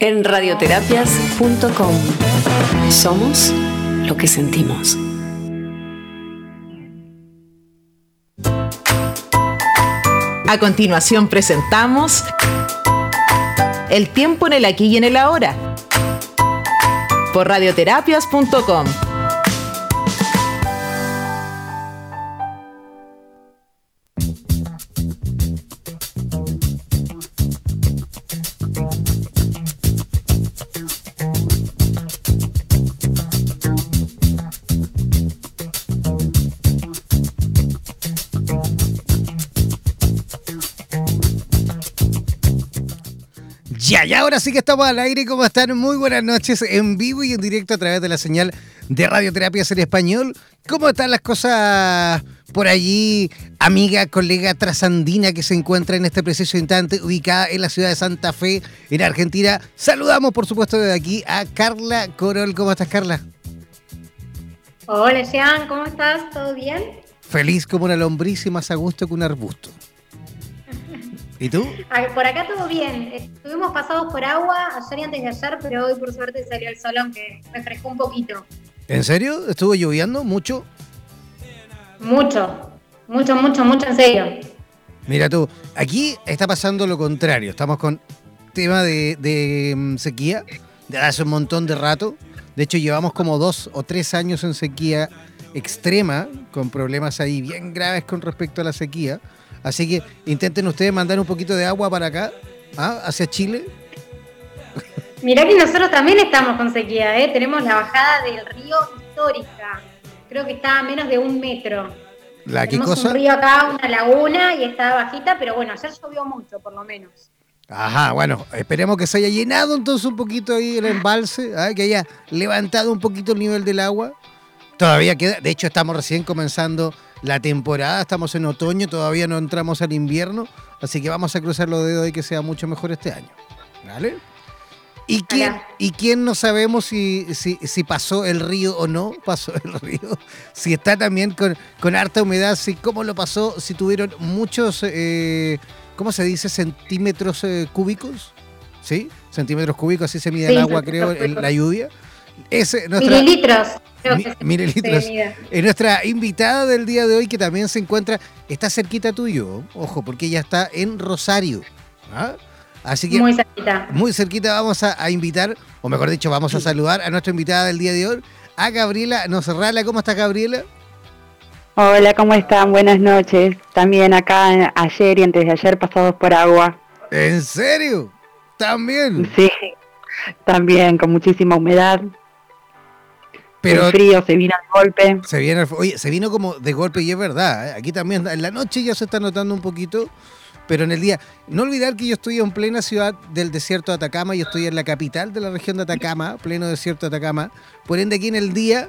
en radioterapias.com. Somos lo que sentimos. A continuación presentamos El tiempo en el aquí y en el ahora por radioterapias.com. Ya, ya, ahora sí que estamos al aire. ¿Cómo están? Muy buenas noches en vivo y en directo a través de la señal de Radioterapias en Español. ¿Cómo están las cosas por allí, amiga, colega trasandina que se encuentra en este preciso instante ubicada en la ciudad de Santa Fe, en Argentina? Saludamos, por supuesto, desde aquí a Carla Corol. ¿Cómo estás, Carla? Hola, Jean, ¿cómo estás? ¿Todo bien? Feliz como una lombriz y más a gusto que un arbusto. ¿Y tú? Por acá todo bien. Estuvimos pasados por agua ayer y antes de ayer, pero hoy por suerte salió el sol, aunque refrescó un poquito. ¿En serio? ¿Estuvo lloviendo mucho? Mucho, mucho, mucho, mucho, en serio. Mira tú, aquí está pasando lo contrario. Estamos con tema de, de mm, sequía de hace un montón de rato. De hecho, llevamos como dos o tres años en sequía extrema, con problemas ahí bien graves con respecto a la sequía. Así que intenten ustedes mandar un poquito de agua para acá, ¿ah? hacia Chile. Mirá que nosotros también estamos con sequía, ¿eh? tenemos la bajada del río histórica. Creo que está a menos de un metro. ¿La qué tenemos cosa? un río acá, una laguna y está bajita, pero bueno, ayer llovió mucho, por lo menos. Ajá, bueno, esperemos que se haya llenado entonces un poquito ahí el embalse, ¿ah? que haya levantado un poquito el nivel del agua. Todavía queda, de hecho estamos recién comenzando la temporada, estamos en otoño, todavía no entramos al invierno, así que vamos a cruzar los dedos de que sea mucho mejor este año. ¿Vale? ¿Y quién. ¿y quién no sabemos si, si, si pasó el río o no pasó el río? Si está también con, con harta humedad, si cómo lo pasó, si tuvieron muchos, eh, ¿cómo se dice? Centímetros eh, cúbicos, ¿sí? Centímetros cúbicos, así se mide Sí, el agua, creo, en cúbicos. la lluvia. Nuestra, Mililitros. creo Mi- que se- mililitros. es nuestra invitada del día de hoy que también se encuentra, está cerquita tuyo, ojo, porque ella está en Rosario. ¿ah? Así que Muy muy, cerquita. cerquita vamos a, a invitar, o mejor dicho, vamos a saludar a nuestra invitada del día de hoy, a Gabriela Nocerrala. ¿Cómo está Gabriela? Hola, ¿cómo están? Buenas noches. También acá ayer y antes de ayer pasados por agua. ¿En serio? También. Sí, también con muchísima humedad. Pero el frío se vino de golpe. se viene, oye, se vino como de golpe y es verdad. ¿eh? Aquí también en la noche ya se está notando un poquito, pero en el día. No olvidar que yo estoy en plena ciudad del desierto de Atacama, yo estoy en la capital de la región de Atacama, pleno desierto de Atacama. Por ende, aquí en el día,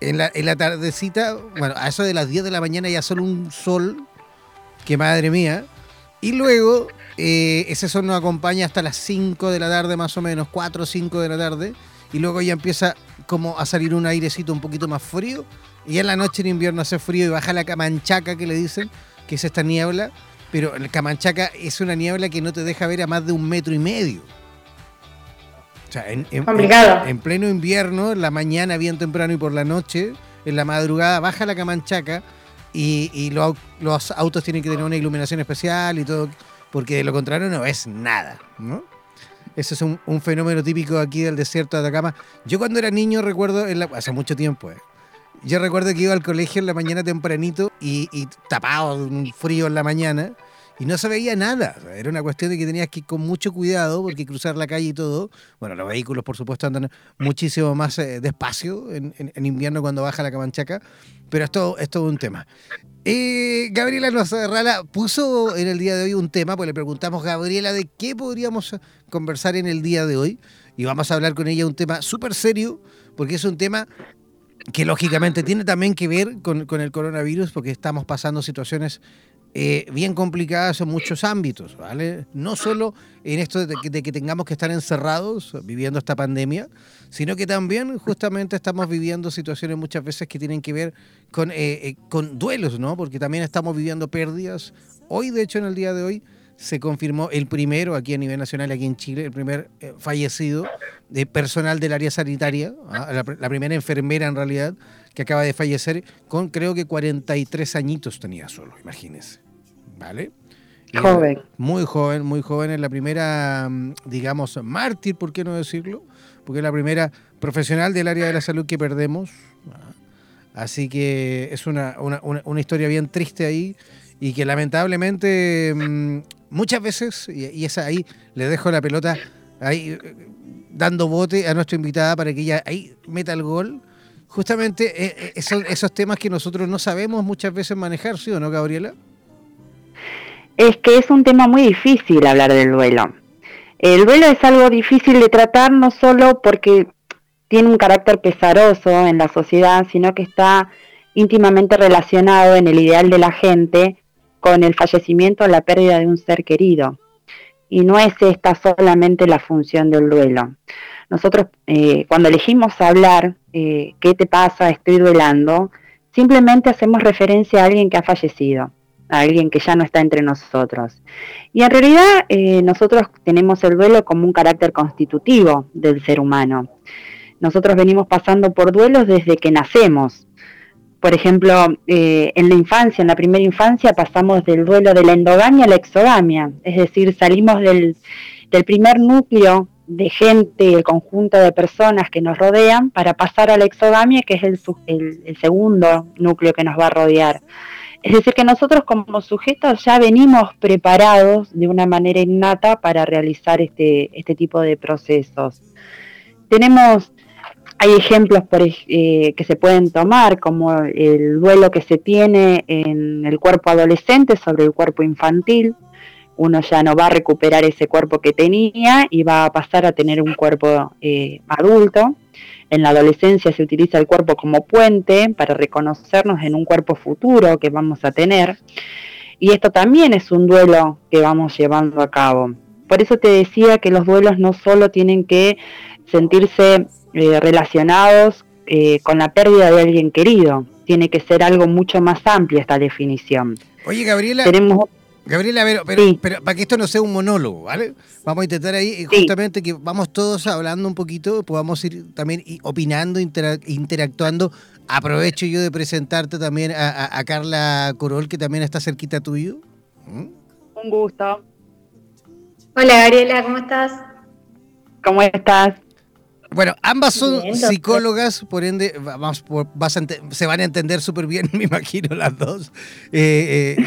en la, en la tardecita, bueno, a eso de las 10 de la mañana ya solo un sol, que madre mía. Y luego, eh, ese sol nos acompaña hasta las 5 de la tarde, más o menos, 4 o 5 de la tarde. Y luego ya empieza como a salir un airecito un poquito más frío. Y ya en la noche en invierno hace frío y baja la camanchaca que le dicen, que es esta niebla. Pero el camanchaca es una niebla que no te deja ver a más de un metro y medio. O sea, en, en- Complicado. en- en pleno invierno, en la mañana bien temprano y por la noche, en la madrugada baja la camanchaca y, y los, au- los autos tienen que tener una iluminación especial y todo, porque de lo contrario no ves nada, ¿no? Ese es un, un fenómeno típico aquí del desierto de Atacama. Yo cuando era niño recuerdo, la- hace mucho tiempo, eh, yo recuerdo que iba al colegio en la mañana tempranito y, y tapado, un frío en la mañana, y no se veía nada. Era una cuestión de que tenías que ir con mucho cuidado, porque cruzar la calle y todo, bueno, los vehículos por supuesto andan muchísimo más eh, despacio en, invierno cuando baja la camanchaca, pero es todo, es todo un tema. Eh, Gabriela Nocerrala puso en el día de hoy un tema, pues le preguntamos, Gabriela, de qué podríamos conversar en el día de hoy, y vamos a hablar con ella un tema súper serio, porque es un tema que lógicamente tiene también que ver con el coronavirus, porque estamos pasando situaciones eh, bien complicadas en muchos ámbitos, ¿vale? No solo en esto de que, de que tengamos que estar encerrados viviendo esta pandemia, sino que también justamente estamos viviendo situaciones muchas veces que tienen que ver con, eh, eh, con duelos, ¿no? Porque también estamos viviendo pérdidas. Hoy, de hecho, en el día de hoy, se confirmó el primero aquí a nivel nacional, aquí en Chile, el primer eh, fallecido de personal del área sanitaria, ¿ah? la, la, primera enfermera en realidad, que acaba de fallecer con creo que 43 añitos tenía solo, imagínense. ¿Vale? Joven. Muy joven, muy joven. Es la primera, mm, digamos, mártir, ¿por qué no decirlo? Porque es la primera profesional del área de la salud que perdemos. Así que es una, una, una historia bien triste ahí y que lamentablemente mm, muchas veces, y, es ahí, le dejo la pelota ahí dando bote a nuestra invitada para que ella ahí meta el gol. Justamente eh, eh, esos, esos temas que nosotros no sabemos muchas veces manejar, ¿sí o no, Gabriela? es que es un tema muy difícil hablar del duelo. El duelo es algo difícil de tratar no solo porque tiene un carácter pesaroso en la sociedad, sino que está íntimamente relacionado en el ideal de la gente con el fallecimiento o la pérdida de un ser querido. Y no es esta solamente la función del duelo. Nosotros eh, cuando elegimos hablar, eh, ¿qué te pasa? Estoy duelando, simplemente hacemos referencia a alguien que ha fallecido a alguien que ya no está entre nosotros. Y en realidad eh, nosotros tenemos el duelo como un carácter constitutivo del ser humano. Nosotros venimos pasando por duelos desde que nacemos. Por ejemplo, eh, en la infancia, en la primera infancia, pasamos del duelo de la endogamia a la exogamia, es decir, salimos del, primer núcleo de gente, el conjunto de personas que nos rodean, para pasar a la exogamia, que es el segundo núcleo que nos va a rodear. Es decir, que nosotros como sujetos ya venimos preparados de una manera innata para realizar este, este tipo de procesos. Tenemos, hay ejemplos por, eh, que se pueden tomar, como el duelo que se tiene en el cuerpo adolescente sobre el cuerpo infantil. Uno ya no va a recuperar ese cuerpo que tenía y va a pasar a tener un cuerpo eh, adulto. En la adolescencia se utiliza el cuerpo como puente para reconocernos en un cuerpo futuro que vamos a tener. Y esto también es un duelo que vamos llevando a cabo. Por eso te decía que los duelos no solo tienen que sentirse eh, relacionados eh, con la pérdida de alguien querido, tiene que ser algo mucho más amplio esta definición. Oye, Gabriela, Gabriela, pero, pero, para que esto no sea un monólogo, ¿vale? Vamos a intentar ahí justamente que vamos todos hablando un poquito, podamos ir también opinando, interactuando. Aprovecho yo de presentarte también a, Carla Corol, que también está cerquita tuyo. ¿Mm? Un gusto. Hola Gabriela, ¿cómo estás? ¿Cómo estás? Bueno, ambas son psicólogas, por ende, vamos, se van a entender súper bien, me imagino, las dos. Eh, eh,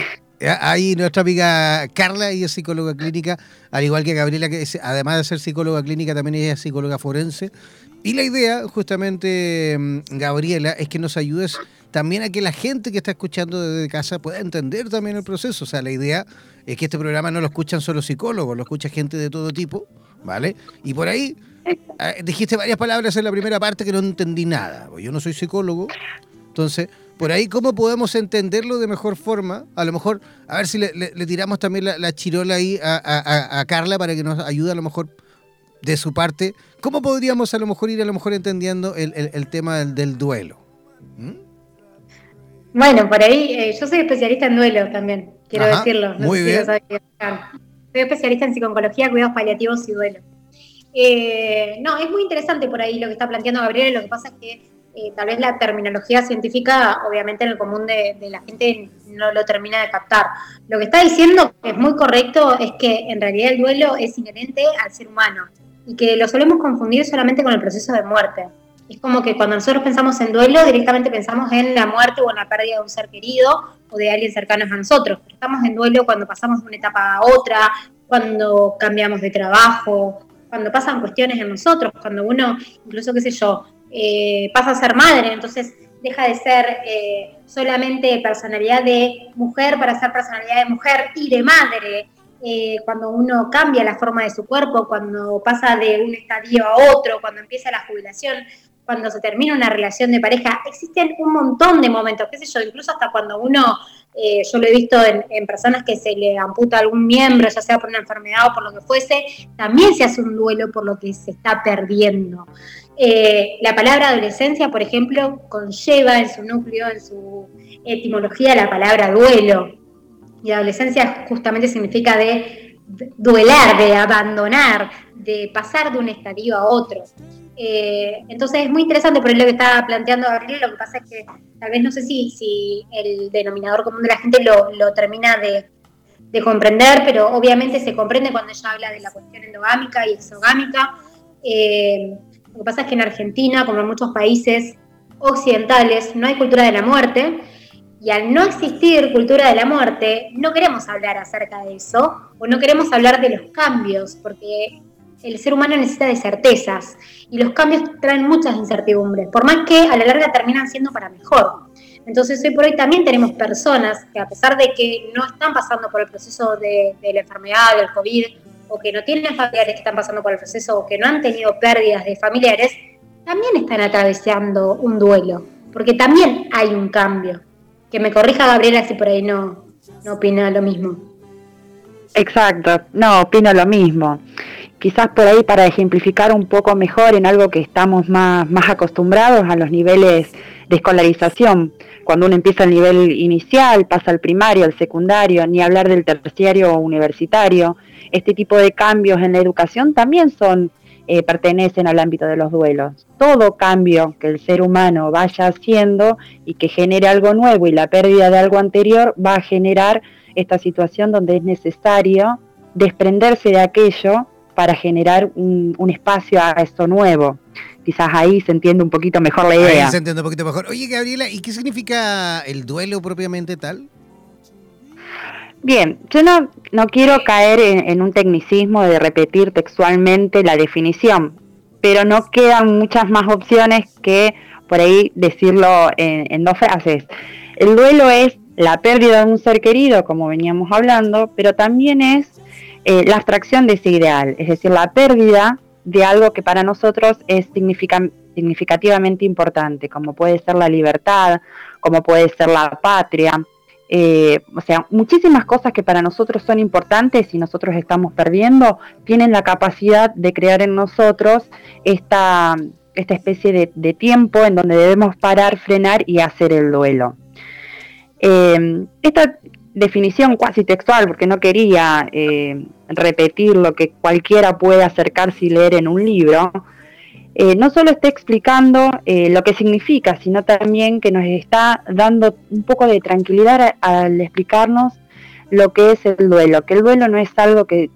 Ahí nuestra amiga Carla, ella es psicóloga clínica, al igual que Gabriela, que además de ser psicóloga clínica, también ella es psicóloga forense. Y la idea, justamente, mm, Gabriela, es que nos ayudes también a que la gente que está escuchando desde casa pueda entender también el proceso. O sea, la idea es que este programa no lo escuchan solo psicólogos, lo escucha gente de todo tipo, ¿vale? Y por ahí ah, dijiste varias palabras en la primera parte que no entendí nada. Yo no soy psicólogo, entonces por ahí, ¿cómo podemos entenderlo de mejor forma? A lo mejor, a ver si le, tiramos también la, chirola ahí a, Carla para que nos ayude a lo mejor de su parte. ¿Cómo podríamos a lo mejor ir a lo mejor entendiendo el, tema del, duelo? ¿Mm? Bueno, por ahí, eh, yo soy especialista en duelo también, quiero decirlo. muy bien. soy especialista en psicología, cuidados paliativos y duelo. Eh, no, es muy interesante por ahí lo que está planteando Gabriel, lo que pasa es que eh, tal vez la terminología científica, obviamente en el común de, la gente no lo termina de captar. Lo que está diciendo, que es muy correcto, es que en realidad el duelo es inherente al ser humano y que lo solemos confundir solamente con el proceso de muerte. Es como que cuando nosotros pensamos en duelo, directamente pensamos en la muerte o en la pérdida de un ser querido o de alguien cercano a nosotros. Pero estamos en duelo cuando pasamos de una etapa a otra, cuando cambiamos de trabajo, cuando pasan cuestiones en nosotros, cuando uno, incluso, qué sé yo, eh, pasa a ser madre, entonces deja de ser eh, solamente personalidad de mujer para ser personalidad de mujer y de madre. Eh, cuando uno cambia la forma de su cuerpo, cuando pasa de un estadio a otro, cuando empieza la jubilación, cuando se termina una relación de pareja, existen un montón de momentos, qué sé yo, incluso hasta cuando uno, yo lo he visto en, en, personas que se le amputa algún miembro, ya sea por una enfermedad o por lo que fuese, también se hace un duelo por lo que se está perdiendo. Eh, la palabra adolescencia, por ejemplo, conlleva en su núcleo, en su etimología, la palabra duelo. Y adolescencia justamente significa de duelar, de abandonar, de pasar de un estadio a otro. Eh, entonces es muy interesante por lo que estaba planteando Gabriel, lo que pasa es que tal vez no sé si, si el denominador común de la gente lo, termina de, comprender, pero obviamente se comprende cuando ella habla de la cuestión endogámica y exogámica. Eh, lo que pasa es que en Argentina, como en muchos países occidentales, no hay cultura de la muerte, y al no existir cultura de la muerte, no queremos hablar acerca de eso, o no queremos hablar de los cambios, porque el ser humano necesita de certezas y los cambios traen muchas incertidumbres, por más que a la larga terminan siendo para mejor. Entonces hoy por hoy también tenemos personas que a pesar de que no están pasando por el proceso de, la enfermedad, del COVID, o que no tienen familiares que están pasando por el proceso, o que no han tenido pérdidas de familiares, también están atravesando un duelo, porque también hay un cambio. Que me corrija Gabriela si por ahí no, no opina lo mismo. Exacto, no, opino lo mismo quizás por ahí para ejemplificar un poco mejor en algo que estamos más, más acostumbrados a los niveles de escolarización. Cuando uno empieza el nivel inicial, pasa al primario, al secundario, ni hablar del terciario o universitario. Este tipo de cambios en la educación también son, eh, pertenecen al ámbito de los duelos. Todo cambio que el ser humano vaya haciendo y que genere algo nuevo y la pérdida de algo anterior va a generar esta situación donde es necesario desprenderse de aquello para generar un, espacio a esto nuevo. Quizás ahí se entiende un poquito mejor la idea. Ahí se entiende un poquito mejor. Oye, Gabriela, ¿y qué significa el duelo propiamente tal? Bien, yo no, no quiero caer en, un tecnicismo de repetir textualmente la definición, pero no quedan muchas más opciones que por ahí decirlo en, en dos frases. El duelo es la pérdida de un ser querido, como veníamos hablando, pero también es eh, la abstracción de ese ideal, es decir, la pérdida de algo que para nosotros es significativamente importante, como puede ser la libertad, como puede ser la patria, eh, o sea, muchísimas cosas que para nosotros son importantes y nosotros estamos perdiendo, tienen la capacidad de crear en nosotros esta, esta especie de, tiempo en donde debemos parar, frenar y hacer el duelo. Eh, esta definición cuasi textual, porque no quería eh, repetir lo que cualquiera puede acercarse y leer en un libro, eh, no solo está explicando eh, lo que significa, sino también que nos está dando un poco de tranquilidad al explicarnos lo que es el duelo, que el duelo no es algo que,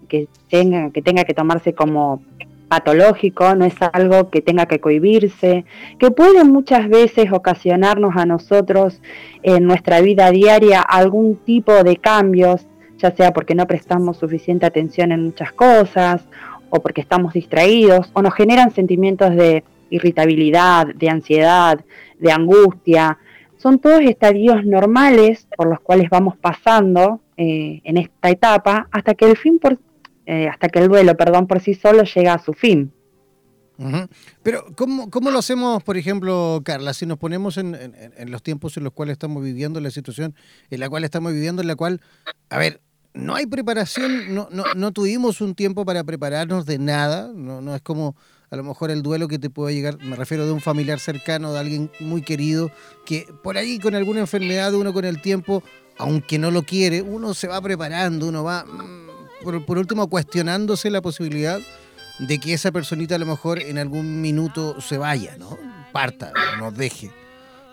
tenga, que tenga que tomarse como patológico, no es algo que tenga que cohibirse, que puede muchas veces ocasionarnos a nosotros en nuestra vida diaria algún tipo de cambios, ya sea porque no prestamos suficiente atención en muchas cosas, o porque estamos distraídos, o nos generan sentimientos de irritabilidad, de ansiedad, de angustia. Son todos estadios normales por los cuales vamos pasando eh, en esta etapa hasta que el fin por eh, hasta que el duelo, perdón, por sí solo llega a su fin. Pero, ¿cómo, ¿cómo, lo hacemos, por ejemplo, Carla, si nos ponemos en, los tiempos en los cuales estamos viviendo, la situación en la cual estamos viviendo, en la cual, a ver, no hay preparación, no, no, no tuvimos un tiempo para prepararnos de nada, no, no es como a lo mejor el duelo que te puede llegar, me refiero de un familiar cercano, de alguien muy querido, que por ahí con alguna enfermedad, uno con el tiempo, aunque no lo quiere, uno se va preparando, uno va por, último, cuestionándose la posibilidad de que esa personita a lo mejor en algún minuto se vaya, ¿no? Parta, nos deje.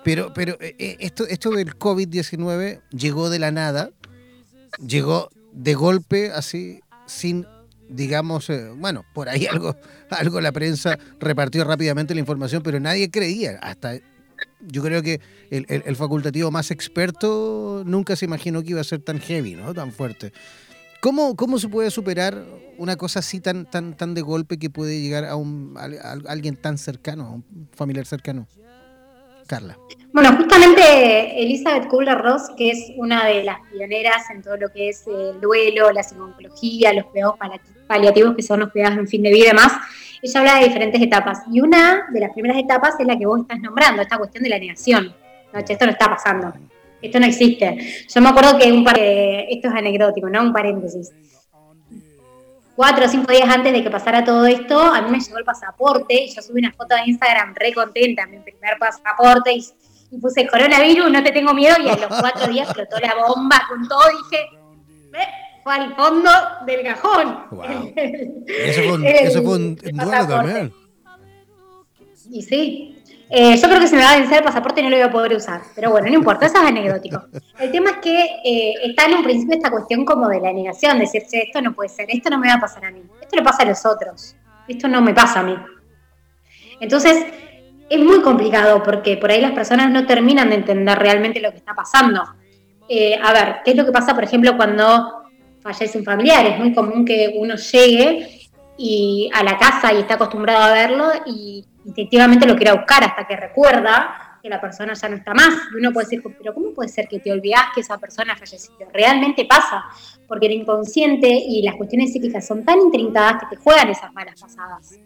Pero, pero eh, eh, esto, esto del COVID-19 llegó de la nada, llegó de golpe, así, sin, digamos, eh, bueno, por ahí algo, algo la prensa repartió rápidamente la información, pero nadie creía. Hasta yo creo que el, el facultativo más experto nunca se imaginó que iba a ser tan heavy, ¿no? Tan fuerte. ¿Cómo, ¿Cómo se puede superar una cosa así tan, tan, tan de golpe que puede llegar a, un, alguien tan cercano, a un familiar cercano? Carla. Bueno, justamente Elizabeth Kubler-Ross, que es una de las pioneras en todo lo que es el duelo, la psicología, los cuidados paliativos, que son los cuidados en fin de vida y demás, ella habla de diferentes etapas. Y una de las primeras etapas es la que vos estás nombrando, esta cuestión de la negación. No, esto no está pasando esto no existe. Yo me acuerdo que un par de, esto es anecdótico, ¿no? Un paréntesis. Cuatro o cinco días antes de que pasara todo esto, a mí me llegó el pasaporte y yo subí una foto de Instagram re contenta, mi primer pasaporte y, puse coronavirus, no te tengo miedo y a los cuatro días explotó la bomba con todo dije, fue al fondo del cajón. eso fue un, eso fue un duelo también. Y sí. Eh, yo creo que se me va a vencer el pasaporte y no lo voy a poder usar. Pero bueno, no importa, eso es anecdótico. El tema es que eh, está en un principio esta cuestión como de la negación, decirse esto no puede ser, esto no me va a pasar a mí, esto le pasa a los otros, esto no me pasa a mí. Entonces, es muy complicado porque por ahí las personas no terminan de entender realmente lo que está pasando. Eh, a ver, ¿qué es lo que pasa, por ejemplo, cuando fallece un familiar? Es muy común que uno llegue y a la casa y está acostumbrado a verlo y instintivamente lo quiere buscar hasta que recuerda que la persona ya no está más. Y uno puede decir, pero ¿cómo puede ser que te olvidas que esa persona falleció? Realmente pasa, porque el inconsciente y las cuestiones psíquicas son tan intrincadas que te juegan esas malas pasadas.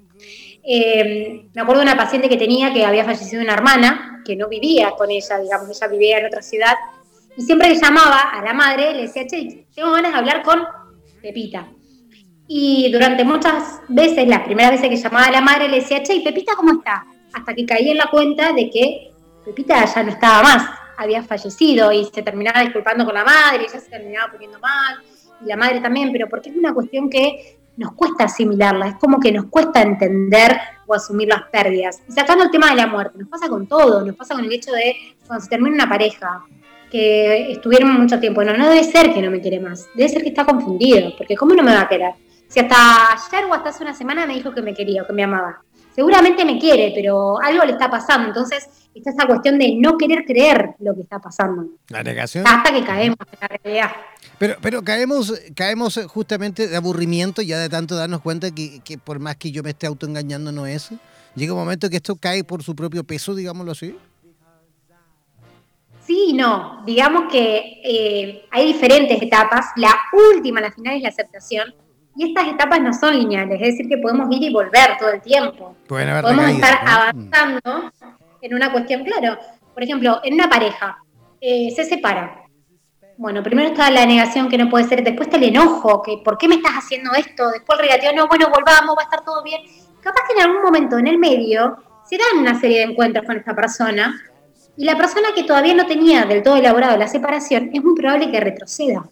Eh, me acuerdo de una paciente que tenía que había fallecido una hermana, que no vivía con ella, digamos, ella vivía en otra ciudad, y siempre que llamaba a la madre le decía, che, tengo ganas de hablar con Pepita. Y durante muchas veces, las primeras veces que llamaba a la madre, le decía, che, ¿y Pepita cómo está? Hasta que caí en la cuenta de que Pepita ya no estaba más, había fallecido y se terminaba disculpando con la madre, ella se terminaba poniendo mal, y la madre también, pero porque es una cuestión que nos cuesta asimilarla, es como que nos cuesta entender o asumir las pérdidas. Y sacando el tema de la muerte, nos pasa con todo, nos pasa con el hecho de cuando se termina una pareja, que estuvieron mucho tiempo, no, no debe ser que no me quiere más, debe ser que está confundido, porque ¿cómo no me va a querer? Si hasta ayer o hasta hace una semana me dijo que me quería o que me amaba. Seguramente me quiere, pero algo le está pasando. Entonces está esa cuestión de no querer creer lo que está pasando. La negación. Hasta que caemos en la realidad. Pero, pero caemos, caemos justamente de aburrimiento ya de tanto darnos cuenta que, que por más que yo me esté autoengañando no es. Llega un momento que esto cae por su propio peso, digámoslo así. Sí no. Digamos que eh, hay diferentes etapas. La última, la final, es la aceptación. Y estas etapas no son lineales, es decir, que podemos ir y volver todo el tiempo. podemos estar avanzando en una cuestión, claro. Por ejemplo, en una pareja, eh, se separa. Bueno, primero está la negación que no puede ser, después está el enojo, que ¿por qué me estás haciendo esto? Después el regateo, no, bueno, volvamos, va a estar todo bien. Capaz que en algún momento en el medio se dan una serie de encuentros con esta persona y la persona que todavía no tenía del todo elaborado la separación, es muy probable que retroceda.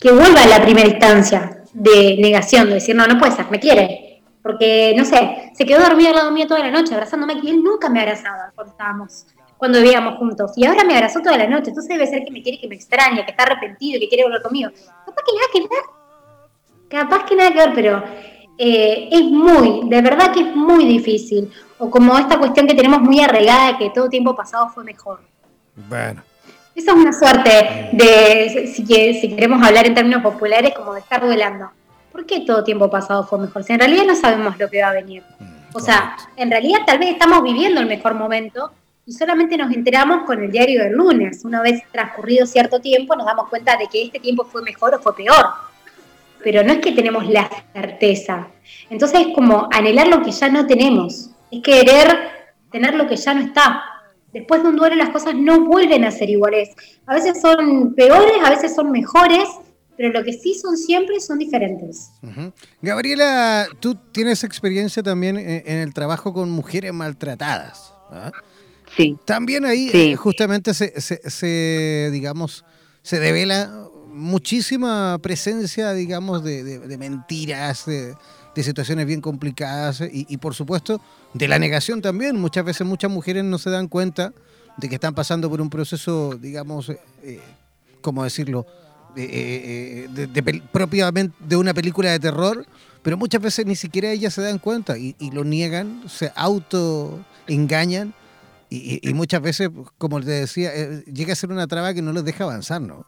Que vuelva a la primera instancia de negación, de decir, no, no puede ser, me quiere. Porque, no sé, se quedó dormido al lado mío toda la noche, abrazándome, y él nunca me abrazaba cuando estábamos, cuando vivíamos juntos. Y ahora me abrazó toda la noche, entonces debe ser que me quiere, que me extraña, que está arrepentido, que quiere volver conmigo. Capaz que nada que ver. Capaz que nada que ver, pero eh, es muy, de verdad que es muy difícil. O como esta cuestión que tenemos muy arreglada de que todo tiempo pasado fue mejor. Bueno. Esa es una suerte de, si, si queremos hablar en términos populares, como de estar duelando. ¿Por qué todo tiempo pasado fue mejor? Si en realidad no sabemos lo que va a venir. Mm, o sea, en realidad tal vez estamos viviendo el mejor momento y solamente nos enteramos con el diario del lunes. Una vez transcurrido cierto tiempo nos damos cuenta de que este tiempo fue mejor o fue peor pero no es que tenemos la certeza. Entonces es como anhelar lo que ya no tenemos, es querer tener lo que ya no está. Después de un duelo las cosas no vuelven a ser iguales. A veces son peores, a veces son mejores, pero lo que sí son siempre son diferentes. Gabriela, tú tienes experiencia también en, el trabajo con mujeres maltratadas. ¿ah? Sí. También ahí eh, justamente se, se, digamos, se devela muchísima presencia, digamos, de, mentiras, de, situaciones bien complicadas y, por supuesto, de la negación también. Muchas veces muchas mujeres no se dan cuenta de que están pasando por un proceso, digamos, eh, ¿cómo decirlo? Eh, de, propiamente de una película de terror, pero muchas veces ni siquiera ellas se dan cuenta y, lo niegan, se auto engañan y, muchas veces, como te decía, eh, llega a ser una traba que no les deja avanzar, ¿no?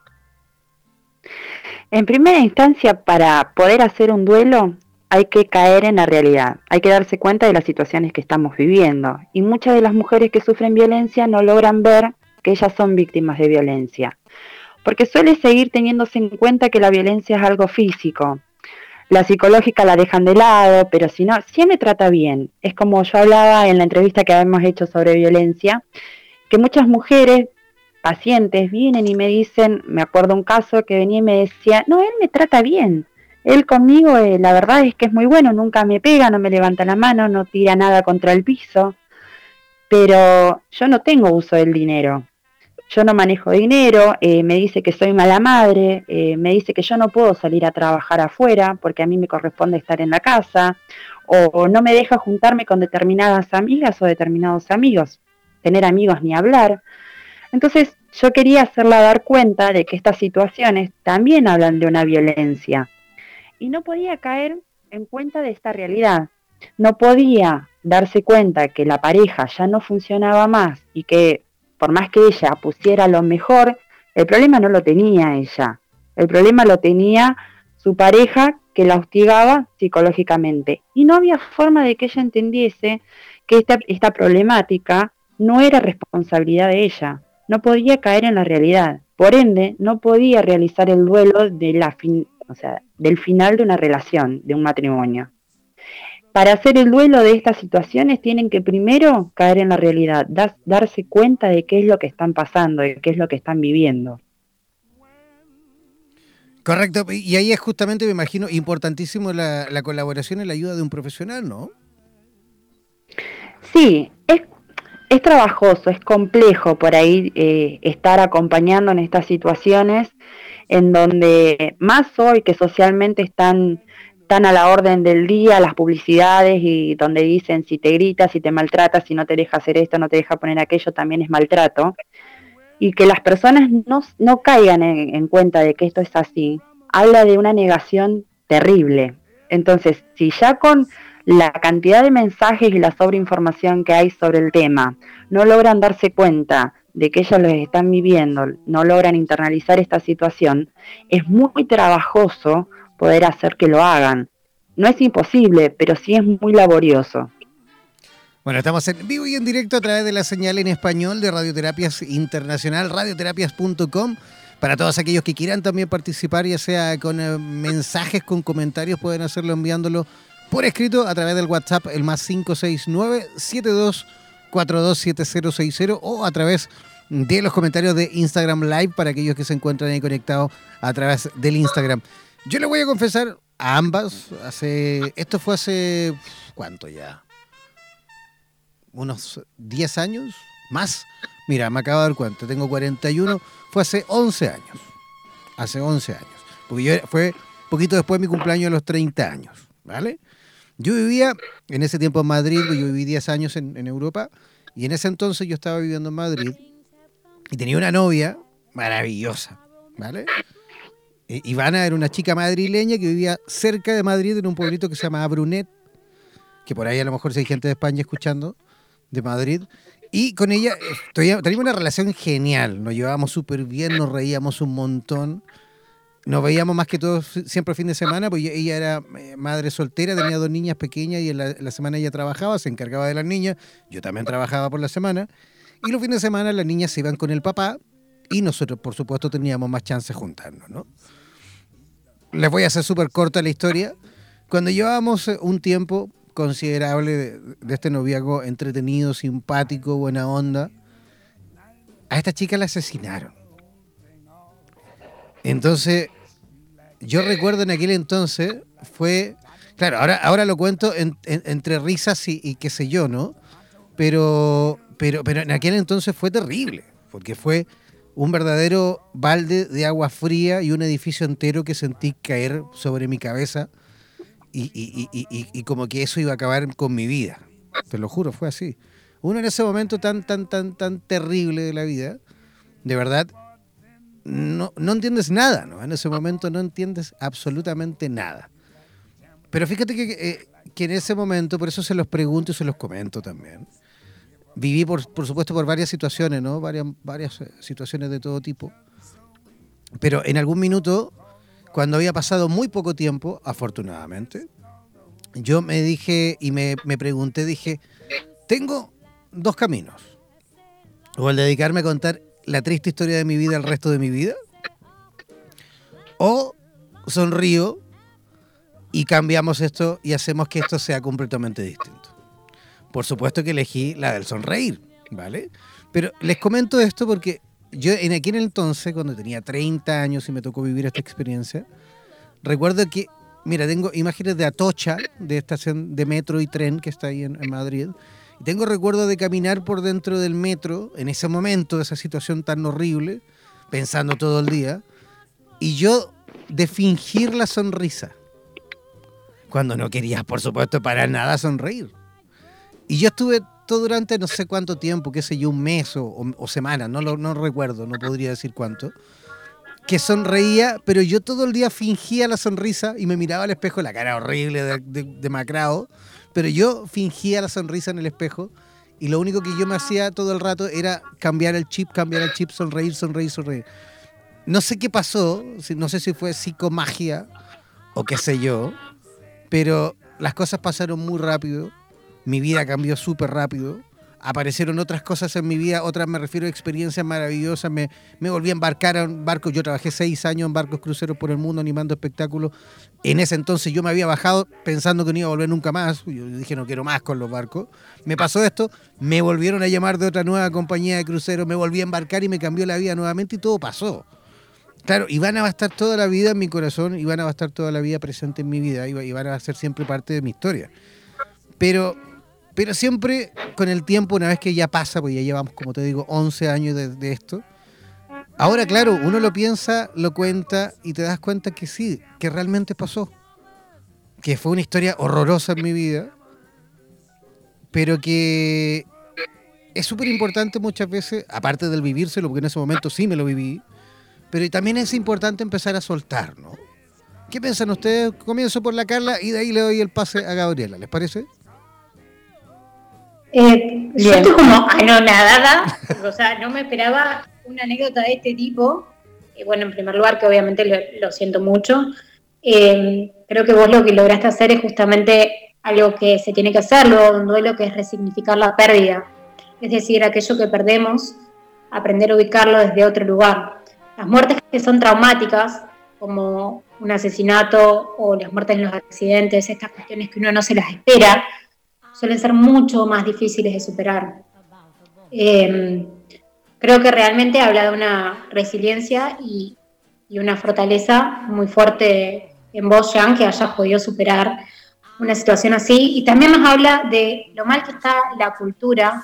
En primera instancia, para poder hacer un duelo, hay que caer en la realidad, hay que darse cuenta de las situaciones que estamos viviendo. Y muchas de las mujeres que sufren violencia no logran ver que ellas son víctimas de violencia, porque suele seguir teniéndose en cuenta que la violencia es algo físico. La psicológica la dejan de lado, pero si no, si me trata bien. Es como yo hablaba en la entrevista que habíamos hecho sobre violencia, que muchas mujeres pacientes vienen y me dicen, me acuerdo un caso que venía y me decía, no, él me trata bien, él conmigo eh, la verdad es que es muy bueno, nunca me pega, no me levanta la mano, no tira nada contra el piso, pero yo no tengo uso del dinero. yo no manejo dinero, eh, me dice que soy mala madre, eh, me dice que yo no puedo salir a trabajar afuera porque a mí me corresponde estar en la casa, o, no me deja juntarme con determinadas amigas o determinados amigos, tener amigos ni hablar. Entonces yo quería hacerla dar cuenta de que estas situaciones también hablan de una violencia y no podía caer en cuenta de esta realidad. No podía darse cuenta que la pareja ya no funcionaba más y que por más que ella pusiera lo mejor, el problema no lo tenía ella. El problema lo tenía su pareja que la hostigaba psicológicamente. Y no había forma de que ella entendiese que esta, esta problemática no era responsabilidad de ella. No podía caer en la realidad. Por ende, no podía realizar el duelo de la o sea, del final de una relación, de un matrimonio para hacer el duelo de estas situaciones tienen que primero caer en la realidad, darse cuenta de qué es lo que están pasando, de qué es lo que están viviendo. Correcto, y ahí es justamente, me imagino, importantísimo la, colaboración y la ayuda de un profesional, ¿no? Sí, es, es trabajoso, es complejo por ahí eh, estar acompañando en estas situaciones en donde más hoy que socialmente están a la orden del día las publicidades y donde dicen si te gritas, si te maltratas, si no te deja hacer esto, no te deja poner aquello, también es maltrato. Y que las personas no, no caigan en, en cuenta de que esto es así, habla de una negación terrible. Entonces, si ya con la cantidad de mensajes y la sobreinformación que hay sobre el tema no logran darse cuenta de que ellos lo están viviendo, no logran internalizar esta situación, es muy trabajoso poder hacer que lo hagan. No es imposible, pero sí es muy laborioso. Bueno, estamos en vivo y en directo a través de la señal en español de Radioterapias Internacional, radioterapias.com. Para todos aquellos que quieran también participar, ya sea con eh, mensajes, con comentarios, pueden hacerlo enviándolo por escrito a través del WhatsApp, el más 569 72427060 o a través de los comentarios de Instagram Live para aquellos que se encuentran ahí conectados a través del Instagram. Yo le voy a confesar a ambas, hace, esto fue hace, ¿cuánto ya? Unos 10 años, más. Mira, me acabo de dar cuenta, tengo 41, fue hace 11 años. Hace 11 años. Porque yo fue poquito después de mi cumpleaños de los 30 años, ¿vale? Yo vivía en ese tiempo en Madrid, yo viví 10 años en, en Europa, y en ese entonces yo estaba viviendo en Madrid y tenía una novia maravillosa, ¿vale? Eh, Ivana era una chica madrileña que vivía cerca de Madrid en un pueblito que se llama Brunet, que por ahí a lo mejor si hay gente de España escuchando, de Madrid. Y con ella eh, teníamos una relación genial, nos llevábamos súper bien, nos reíamos un montón. Nos veíamos más que todo siempre fin de semana, porque ella era eh, madre soltera, tenía dos niñas pequeñas y en la, semana ella trabajaba, se encargaba de las niñas, yo también trabajaba por la semana. Y los fines de semana las niñas se iban con el papá y nosotros, por supuesto, teníamos más chance de juntarnos, ¿no? les voy a hacer súper corta la historia. Cuando llevábamos eh, un tiempo considerable de, este noviazgo entretenido, simpático, buena onda, a esta chica la asesinaron. Entonces, yo recuerdo en aquel entonces, fue, claro, ahora, ahora lo cuento entre risas y, qué sé yo, ¿no? Pero, pero, pero en aquel entonces fue terrible, porque fue un verdadero balde de agua fría y un edificio entero que sentí caer sobre mi cabeza y, como que eso iba a acabar con mi vida. Te lo juro, fue así. Uno en ese momento tan, tan, tan, tan terrible de la vida, de verdad, no, no entiendes nada, ¿no? En ese momento no entiendes absolutamente nada. Pero fíjate que, eh, que en ese momento, por eso se los pregunto y se los comento también viví, por, supuesto, por varias situaciones, ¿no? Varias, varias eh, situaciones de todo tipo. Pero en algún minuto, cuando había pasado muy poco tiempo, afortunadamente, yo me dije y me, me pregunté, dije, tengo dos caminos. O el dedicarme a contar la triste historia de mi vida el resto de mi vida. O sonrío y cambiamos esto y hacemos que esto sea completamente distinto por supuesto que elegí la del sonreír, ¿vale? Pero les comento esto porque yo en aquel entonces, cuando tenía 30 años y me tocó vivir esta experiencia, recuerdo que, mira, tengo imágenes de Atocha, de estación de metro y tren que está ahí en, Madrid, Tengo recuerdo de caminar por dentro del metro en ese momento, de esa situación tan horrible, pensando todo el día, y yo de fingir la sonrisa, cuando no quería, por supuesto, para nada sonreír. Y yo estuve todo durante no sé cuánto tiempo, qué sé yo, un mes o, o, semanas, no, lo, no recuerdo, no podría decir cuánto, que sonreía, pero yo todo el día fingía la sonrisa y me miraba al espejo, la cara horrible, de, de, demacrado, pero yo fingía la sonrisa en el espejo y lo único que yo me hacía todo el rato era cambiar el chip, cambiar el chip, sonreír, sonreír, sonreír. No sé qué pasó, no sé si fue psicomagia o qué sé yo, pero las cosas pasaron muy rápido, mi vida cambió súper rápido, aparecieron otras cosas en mi vida, otras me refiero a experiencias maravillosas, me, volví a embarcar en barcos, yo trabajé seis años en barcos cruceros por el mundo animando espectáculos, en ese entonces yo me había bajado pensando que no iba a volver nunca más, yo dije no quiero más con los barcos, me pasó esto, me volvieron a llamar de otra nueva compañía de cruceros, me volví a embarcar y me cambió la vida nuevamente y todo pasó. Claro, y van a estar toda la vida en mi corazón y van a estar toda la vida presente en mi vida y van a ser siempre parte de mi historia. Pero pero siempre con el tiempo, una vez que ya pasa, pues ya llevamos, como te digo, 11 años de, de, esto. Ahora, claro, uno lo piensa, lo cuenta y te das cuenta que sí, que realmente pasó. Que fue una historia horrorosa en mi vida, pero que es súper importante muchas veces, aparte del vivírselo, porque en ese momento sí me lo viví, pero también es importante empezar a soltar, ¿no? ¿Qué piensan ustedes? Comienzo por la Carla y de ahí le doy el pase a Gabriela, ¿les parece? Eh, yo estoy como anonadada, o sea, no me esperaba una anécdota de este tipo. Eh, bueno, en primer lugar, que obviamente lo, lo siento mucho. Eh, creo que vos lo que lograste hacer es justamente algo que se tiene que hacer, luego un duelo que es resignificar la pérdida. Es decir, aquello que perdemos, aprender a ubicarlo desde otro lugar. Las muertes que son traumáticas, como un asesinato o las muertes en los accidentes, estas cuestiones que uno no se las espera, suelen ser mucho más difíciles de superar. Eh, creo que realmente habla de una resiliencia y, y, una fortaleza muy fuerte en vos, Jean, que hayas podido superar una situación así. Y también nos habla de lo mal que está la cultura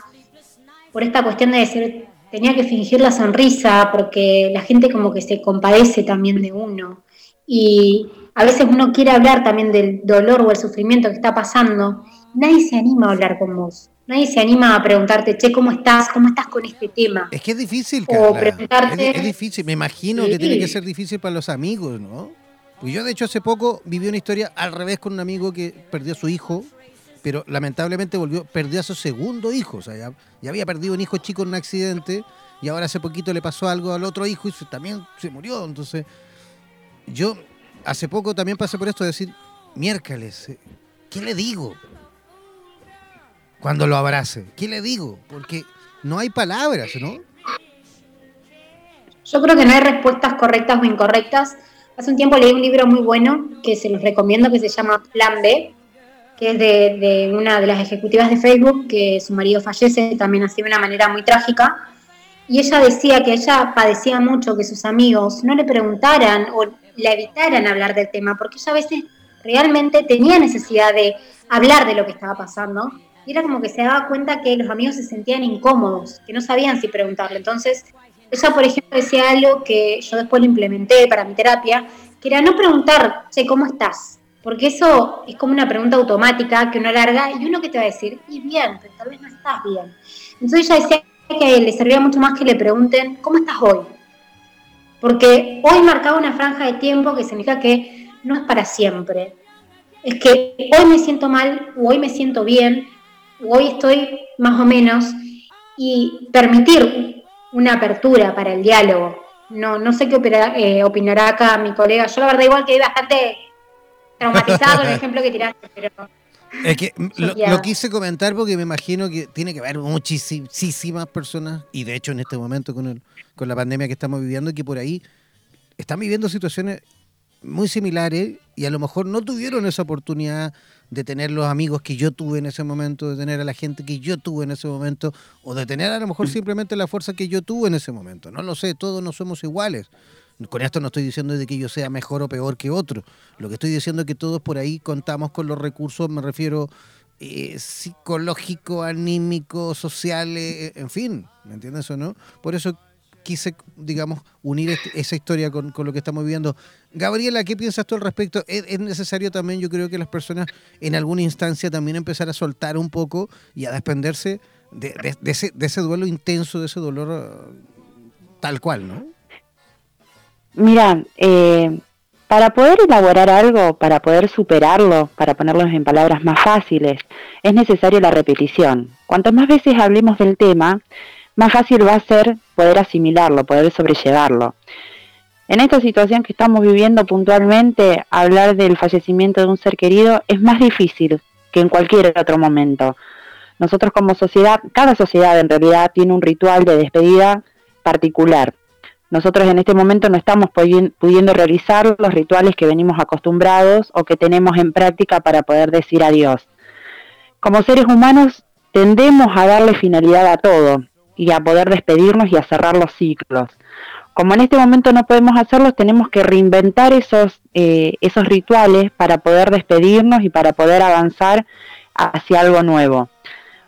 por esta cuestión de decir, tenía que fingir la sonrisa, porque la gente como que se compadece también de uno. Y a veces uno quiere hablar también del dolor o el sufrimiento que está pasando nadie se anima a hablar con vos. Nadie se anima a preguntarte, che, ¿cómo estás? ¿Cómo estás con este tema? Es que es difícil, Carla. O preguntarte... Es, es, difícil, me imagino sí. que tiene que ser difícil para los amigos, ¿no? Pues yo, de hecho, hace poco viví una historia al revés con un amigo que perdió a su hijo, pero lamentablemente volvió, perdió a su segundo hijo. O sea, ya, ya había perdido un hijo chico en un accidente y ahora hace poquito le pasó algo al otro hijo y se, también se murió. Entonces, yo hace poco también pasé por esto de decir, miércoles, ¿qué le digo? Cuando lo abrace? ¿Qué le digo? Porque no hay palabras, ¿no? Yo creo que no hay respuestas correctas o incorrectas. Hace un tiempo leí un libro muy bueno que se los recomiendo que se llama Plan B, que es de, de una de las ejecutivas de Facebook, que su marido fallece también así de una manera muy trágica. Y ella decía que ella padecía mucho que sus amigos no le preguntaran o le evitaran hablar del tema, porque ella a veces realmente tenía necesidad de hablar de lo que estaba pasando y era como que se daba cuenta que los amigos se sentían incómodos, que no sabían si preguntarle. Entonces, ella, por ejemplo, decía algo que yo después lo implementé para mi terapia, que era no preguntar, che, ¿cómo estás? Porque eso es como una pregunta automática que uno larga y uno que te va a decir, y bien, pero tal vez no estás bien. Entonces ella decía que le servía mucho más que le pregunten, ¿cómo estás hoy? Porque hoy marcaba una franja de tiempo que significa que no es para siempre. Es que hoy me siento mal o hoy me siento bien hoy estoy más o menos, y permitir una apertura para el diálogo. No, no sé qué opera, eh, opinará acá mi colega. Yo la verdad igual que hay bastante traumatizado con el ejemplo que tiraste, pero... Es que lo, lo, quise comentar porque me imagino que tiene que haber muchísimas personas, y de hecho en este momento con, el, con la pandemia que estamos viviendo, que por ahí están viviendo situaciones muy similares y a lo mejor no tuvieron esa oportunidad de tener los amigos que yo tuve en ese momento, de tener a la gente que yo tuve en ese momento, o de tener a lo mejor simplemente la fuerza que yo tuve en ese momento. No lo sé, todos no somos iguales. Con esto no estoy diciendo de que yo sea mejor o peor que otro. Lo que estoy diciendo es que todos por ahí contamos con los recursos, me refiero eh, psicológico, anímico, social, eh, en fin, ¿me entiendes o no? Por eso quise, digamos, unir este- esa historia con, lo que estamos viviendo. Gabriela, ¿qué piensas tú al respecto? ¿Es, es necesario también, yo creo que las personas en alguna instancia también empezar a soltar un poco y a desprenderse de, ese, duelo intenso, de ese dolor eh, tal cual, ¿no? Mira, eh, para poder elaborar algo, para poder superarlo, para ponerlo en palabras más fáciles, es necesario la repetición. Cuantas más veces hablemos del tema, más fácil va a ser poder asimilarlo, poder sobrellevarlo. En esta situación que estamos viviendo puntualmente, hablar del fallecimiento de un ser querido es más difícil que en cualquier otro momento. Nosotros como sociedad, cada sociedad en realidad tiene un ritual de despedida particular. Nosotros en este momento no estamos pudi- pudiendo realizar los rituales que venimos acostumbrados o que tenemos en práctica para poder decir adiós. Como seres humanos tendemos a darle finalidad a todo y a poder despedirnos y a cerrar los ciclos. Como en este momento no podemos hacerlos, tenemos que reinventar esos, eh, esos rituales para poder despedirnos y para poder avanzar hacia algo nuevo.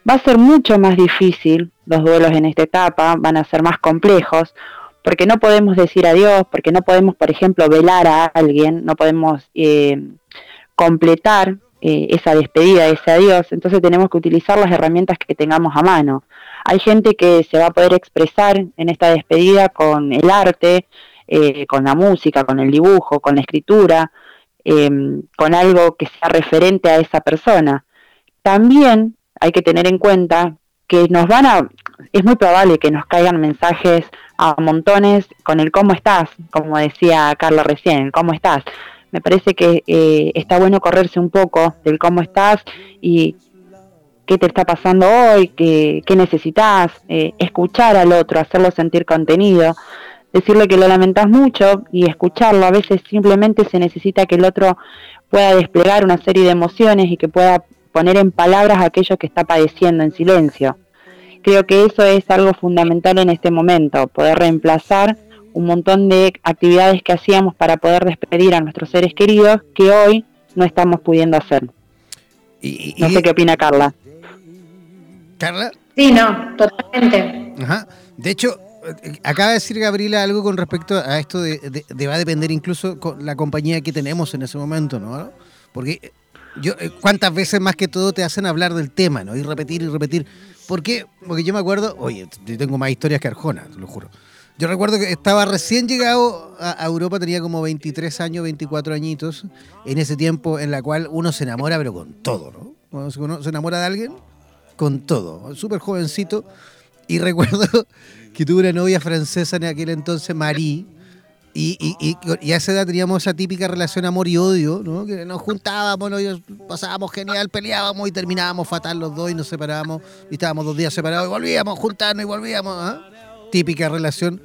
Va a ser mucho más difícil, los duelos en esta etapa van a ser más complejos, porque no podemos decir adiós, porque no podemos, por ejemplo, velar a alguien, no podemos eh, completar eh, esa despedida, ese adiós, entonces tenemos que utilizar las herramientas que tengamos a mano. Hay gente que se va a poder expresar en esta despedida con el arte, eh, con la música, con el dibujo, con la escritura, eh, con algo que sea referente a esa persona. También hay que tener en cuenta que nos van a, es muy probable que nos caigan mensajes a montones con el cómo estás, como decía Carla recién, cómo estás. Me parece que eh, está bueno correrse un poco del cómo estás y qué te está pasando hoy, qué, qué necesitas, eh, escuchar al otro, hacerlo sentir contenido, decirle que lo lamentas mucho y escucharlo. A veces simplemente se necesita que el otro pueda desplegar una serie de emociones y que pueda poner en palabras aquello que está padeciendo en silencio. Creo que eso es algo fundamental en este momento, poder reemplazar un montón de actividades que hacíamos para poder despedir a nuestros seres queridos que hoy no estamos pudiendo hacer. Y, y- No sé qué opina Carla. Carla, Sí, no, totalmente. Ajá. De hecho, acaba de decir Gabriela algo con respecto a esto de, de- de va a depender incluso con la compañía que tenemos en ese momento, ¿no? Porque eh, yo, eh, ¿cuántas veces más que todo te hacen hablar del tema, ¿no? Y repetir y repetir. ¿Por qué? Porque yo me acuerdo, oye, yo tengo más historias que Arjona, te lo juro. Yo recuerdo que estaba recién llegado a Europa, tenía como 23 años, 24 añitos, en ese tiempo en la cual uno se enamora, pero con todo, ¿no? Cuando uno se enamora de alguien, con todo. Súper jovencito. Y recuerdo que tuve una novia francesa en aquel entonces, Marie. Y, y, y- y a esa edad teníamos esa típica relación amor y odio, ¿no? Que nos juntábamos, ¿no? Y pasábamos genial, peleábamos y terminábamos fatal los dos y nos separábamos. Y estábamos dos días separados y volvíamos juntarnos y volvíamos. ¿ah? Típica relación,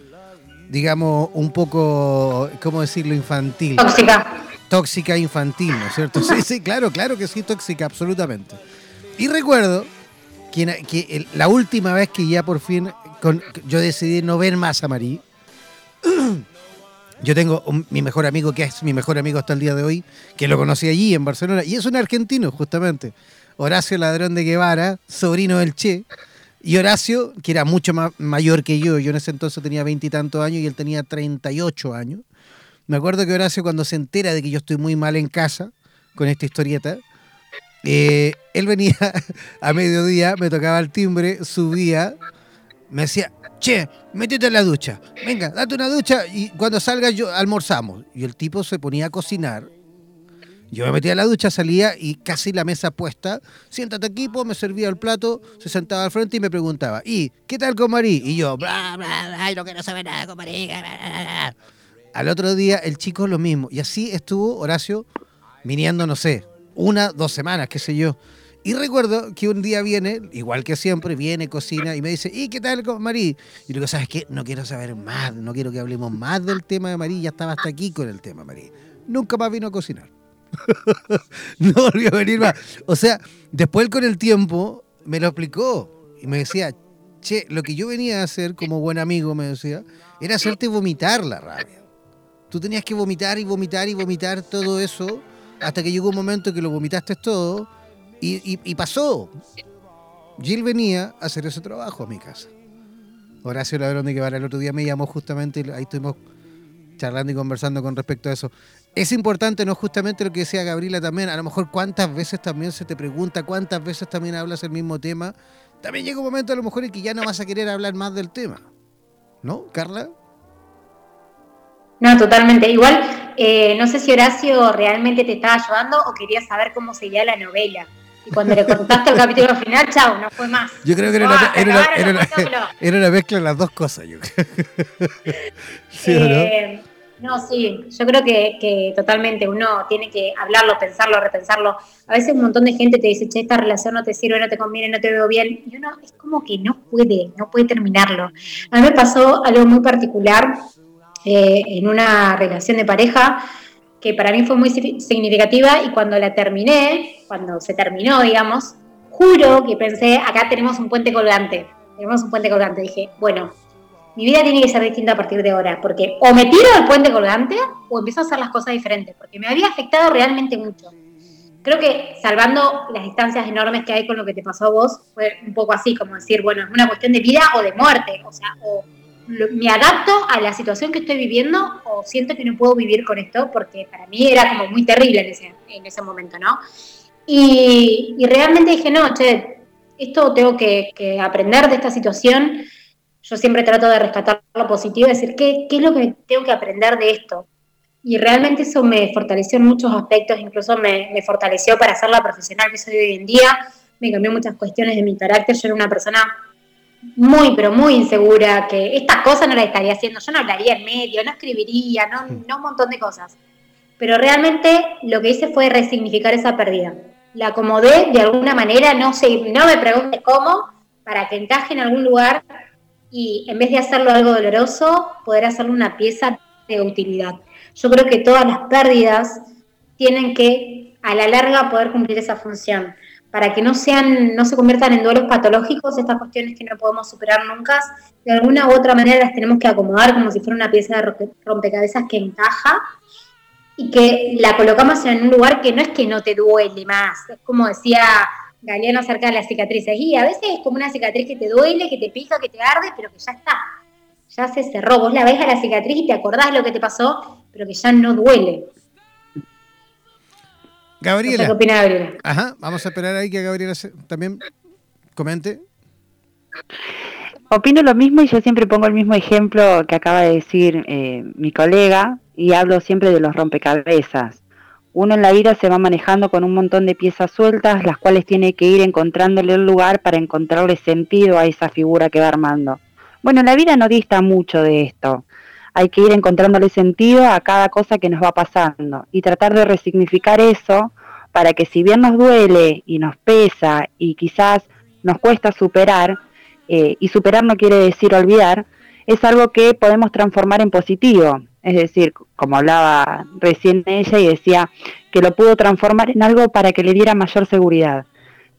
digamos, un poco, ¿cómo decirlo? Infantil Tóxica. tóxica infantil, ¿no es cierto? Sí, sí, claro, claro que sí, tóxica, absolutamente. Y recuerdo que, en- que el- la última vez que ya por fin con- yo decidí no ver más a Marí, yo tengo un- mi mejor amigo, que es mi mejor amigo hasta el día de hoy, que lo conocí allí en Barcelona, y es un argentino, justamente. Horacio Ladrón de Guevara, sobrino del Che. Y Horacio, que era mucho más mayor que yo, yo en ese entonces tenía veintitantos años y él tenía 38 años. Me acuerdo que Horacio cuando se entera de que yo estoy muy mal en casa con esta historieta, eh, él venía a mediodía, me tocaba el timbre, subía, me decía, che, métete en la ducha, venga, date una ducha y cuando salgas yo almorzamos. Y el tipo se ponía a cocinar. Yo me metía a la ducha, salía y casi la mesa puesta. Siéntate aquí, pues, me servía el plato, se sentaba al frente y me preguntaba, ¿y qué tal con Marí? Y yo, bla, bla, bla, no quiero saber nada con Marí. bla, bla, bla, bla". Al otro día el chico lo mismo. Y así estuvo Horacio viniendo, no sé, una, dos semanas, qué sé yo. Y recuerdo que un día viene, igual que siempre, viene, cocina y me dice, ¿y qué tal con Marí? Y le digo, ¿sabes qué? No quiero saber más, no quiero que hablemos más del tema de Marí, ya estaba hasta aquí con el tema Marí. Nunca más vino a cocinar. no volvió a venir más. O sea, después con el tiempo me lo explicó y me decía, che, lo que yo venía a hacer como buen amigo, me decía, era hacerte vomitar la rabia. Tú tenías que vomitar y vomitar y vomitar todo eso hasta que llegó un momento que lo vomitaste todo Y, pasó. Jill venía a hacer ese trabajo a mi casa. Horacio Ladrón de Guevara el otro día me llamó justamente y ahí estuvimos charlando y conversando con respecto a eso. Es importante, ¿no? Justamente lo que decía Gabriela también, a lo mejor cuántas veces también se te pregunta, cuántas veces también hablas el mismo tema. También llega un momento a lo mejor en que ya no vas a querer hablar más del tema. ¿No, Carla? No, totalmente. Igual, eh, no sé si Horacio realmente te estaba ayudando o quería saber cómo seguía la novela. Y cuando le contaste el capítulo final, chao, no fue más. Yo creo que era, una, era, una, mezcla de las dos cosas. Yo ¿Sí no? Eh, no, sí, yo creo que, totalmente uno tiene que hablarlo, pensarlo, repensarlo. A veces un montón de gente te dice, che, esta relación no te sirve, no te conviene, no te veo bien. Y uno es como que no puede, no puede terminarlo. A mí me pasó algo muy particular eh, en una relación de pareja que para mí fue muy significativa y cuando la terminé, cuando se terminó, digamos, juro que pensé, acá tenemos un puente colgante, tenemos un puente colgante. Dije, bueno, mi vida tiene que ser distinta a partir de ahora, porque o me tiro del puente colgante o empiezo a hacer las cosas diferentes, porque me había afectado realmente mucho. Creo que salvando las distancias enormes que hay con lo que te pasó a vos, fue un poco así, como decir, bueno, es una cuestión de vida o de muerte, o sea, o me adapto a la situación que estoy viviendo o siento que no puedo vivir con esto porque para mí era como muy terrible en ese, en ese momento, ¿no? Y, realmente dije, no, che, esto tengo que, aprender de esta situación. Yo siempre trato de rescatar lo positivo, decir, ¿qué, ¿qué es lo que tengo que aprender de esto? Y realmente eso me fortaleció en muchos aspectos, incluso me, me fortaleció para ser la profesional que soy hoy en día, me cambió muchas cuestiones de mi carácter, yo era una persona muy, pero muy insegura, que esta cosa no la estaría haciendo, yo no hablaría en medio, no escribiría, no, no un montón de cosas. Pero realmente lo que hice fue resignificar esa pérdida. La acomodé de alguna manera, no, sé, no me pregunte cómo, para que encaje en algún lugar y en vez de hacerlo algo doloroso, poder hacerlo una pieza de utilidad. Yo creo que todas las pérdidas tienen que, a la larga, poder cumplir esa función para que no sean, no se conviertan en duelos patológicos, estas cuestiones que no podemos superar nunca, de alguna u otra manera las tenemos que acomodar como si fuera una pieza de rompecabezas que encaja y que la colocamos en un lugar que no es que no te duele más, es como decía Galeano acerca de las cicatrices, y a veces es como una cicatriz que te duele, que te pica, que te arde, pero que ya está, ya se cerró, vos la ves a la cicatriz y te acordás lo que te pasó, pero que ya no duele. Gabriela. ¿Qué opina Gabriela? Ajá, vamos a esperar ahí que Gabriela también comente. Opino lo mismo y yo siempre pongo el mismo ejemplo que acaba de decir eh, mi colega y hablo siempre de los rompecabezas. Uno en la vida se va manejando con un montón de piezas sueltas, las cuales tiene que ir encontrándole el lugar para encontrarle sentido a esa figura que va armando. Bueno, la vida no dista mucho de esto hay que ir encontrándole sentido a cada cosa que nos va pasando y tratar de resignificar eso para que si bien nos duele y nos pesa y quizás nos cuesta superar, eh, y superar no quiere decir olvidar, es algo que podemos transformar en positivo. Es decir, como hablaba recién ella y decía que lo pudo transformar en algo para que le diera mayor seguridad.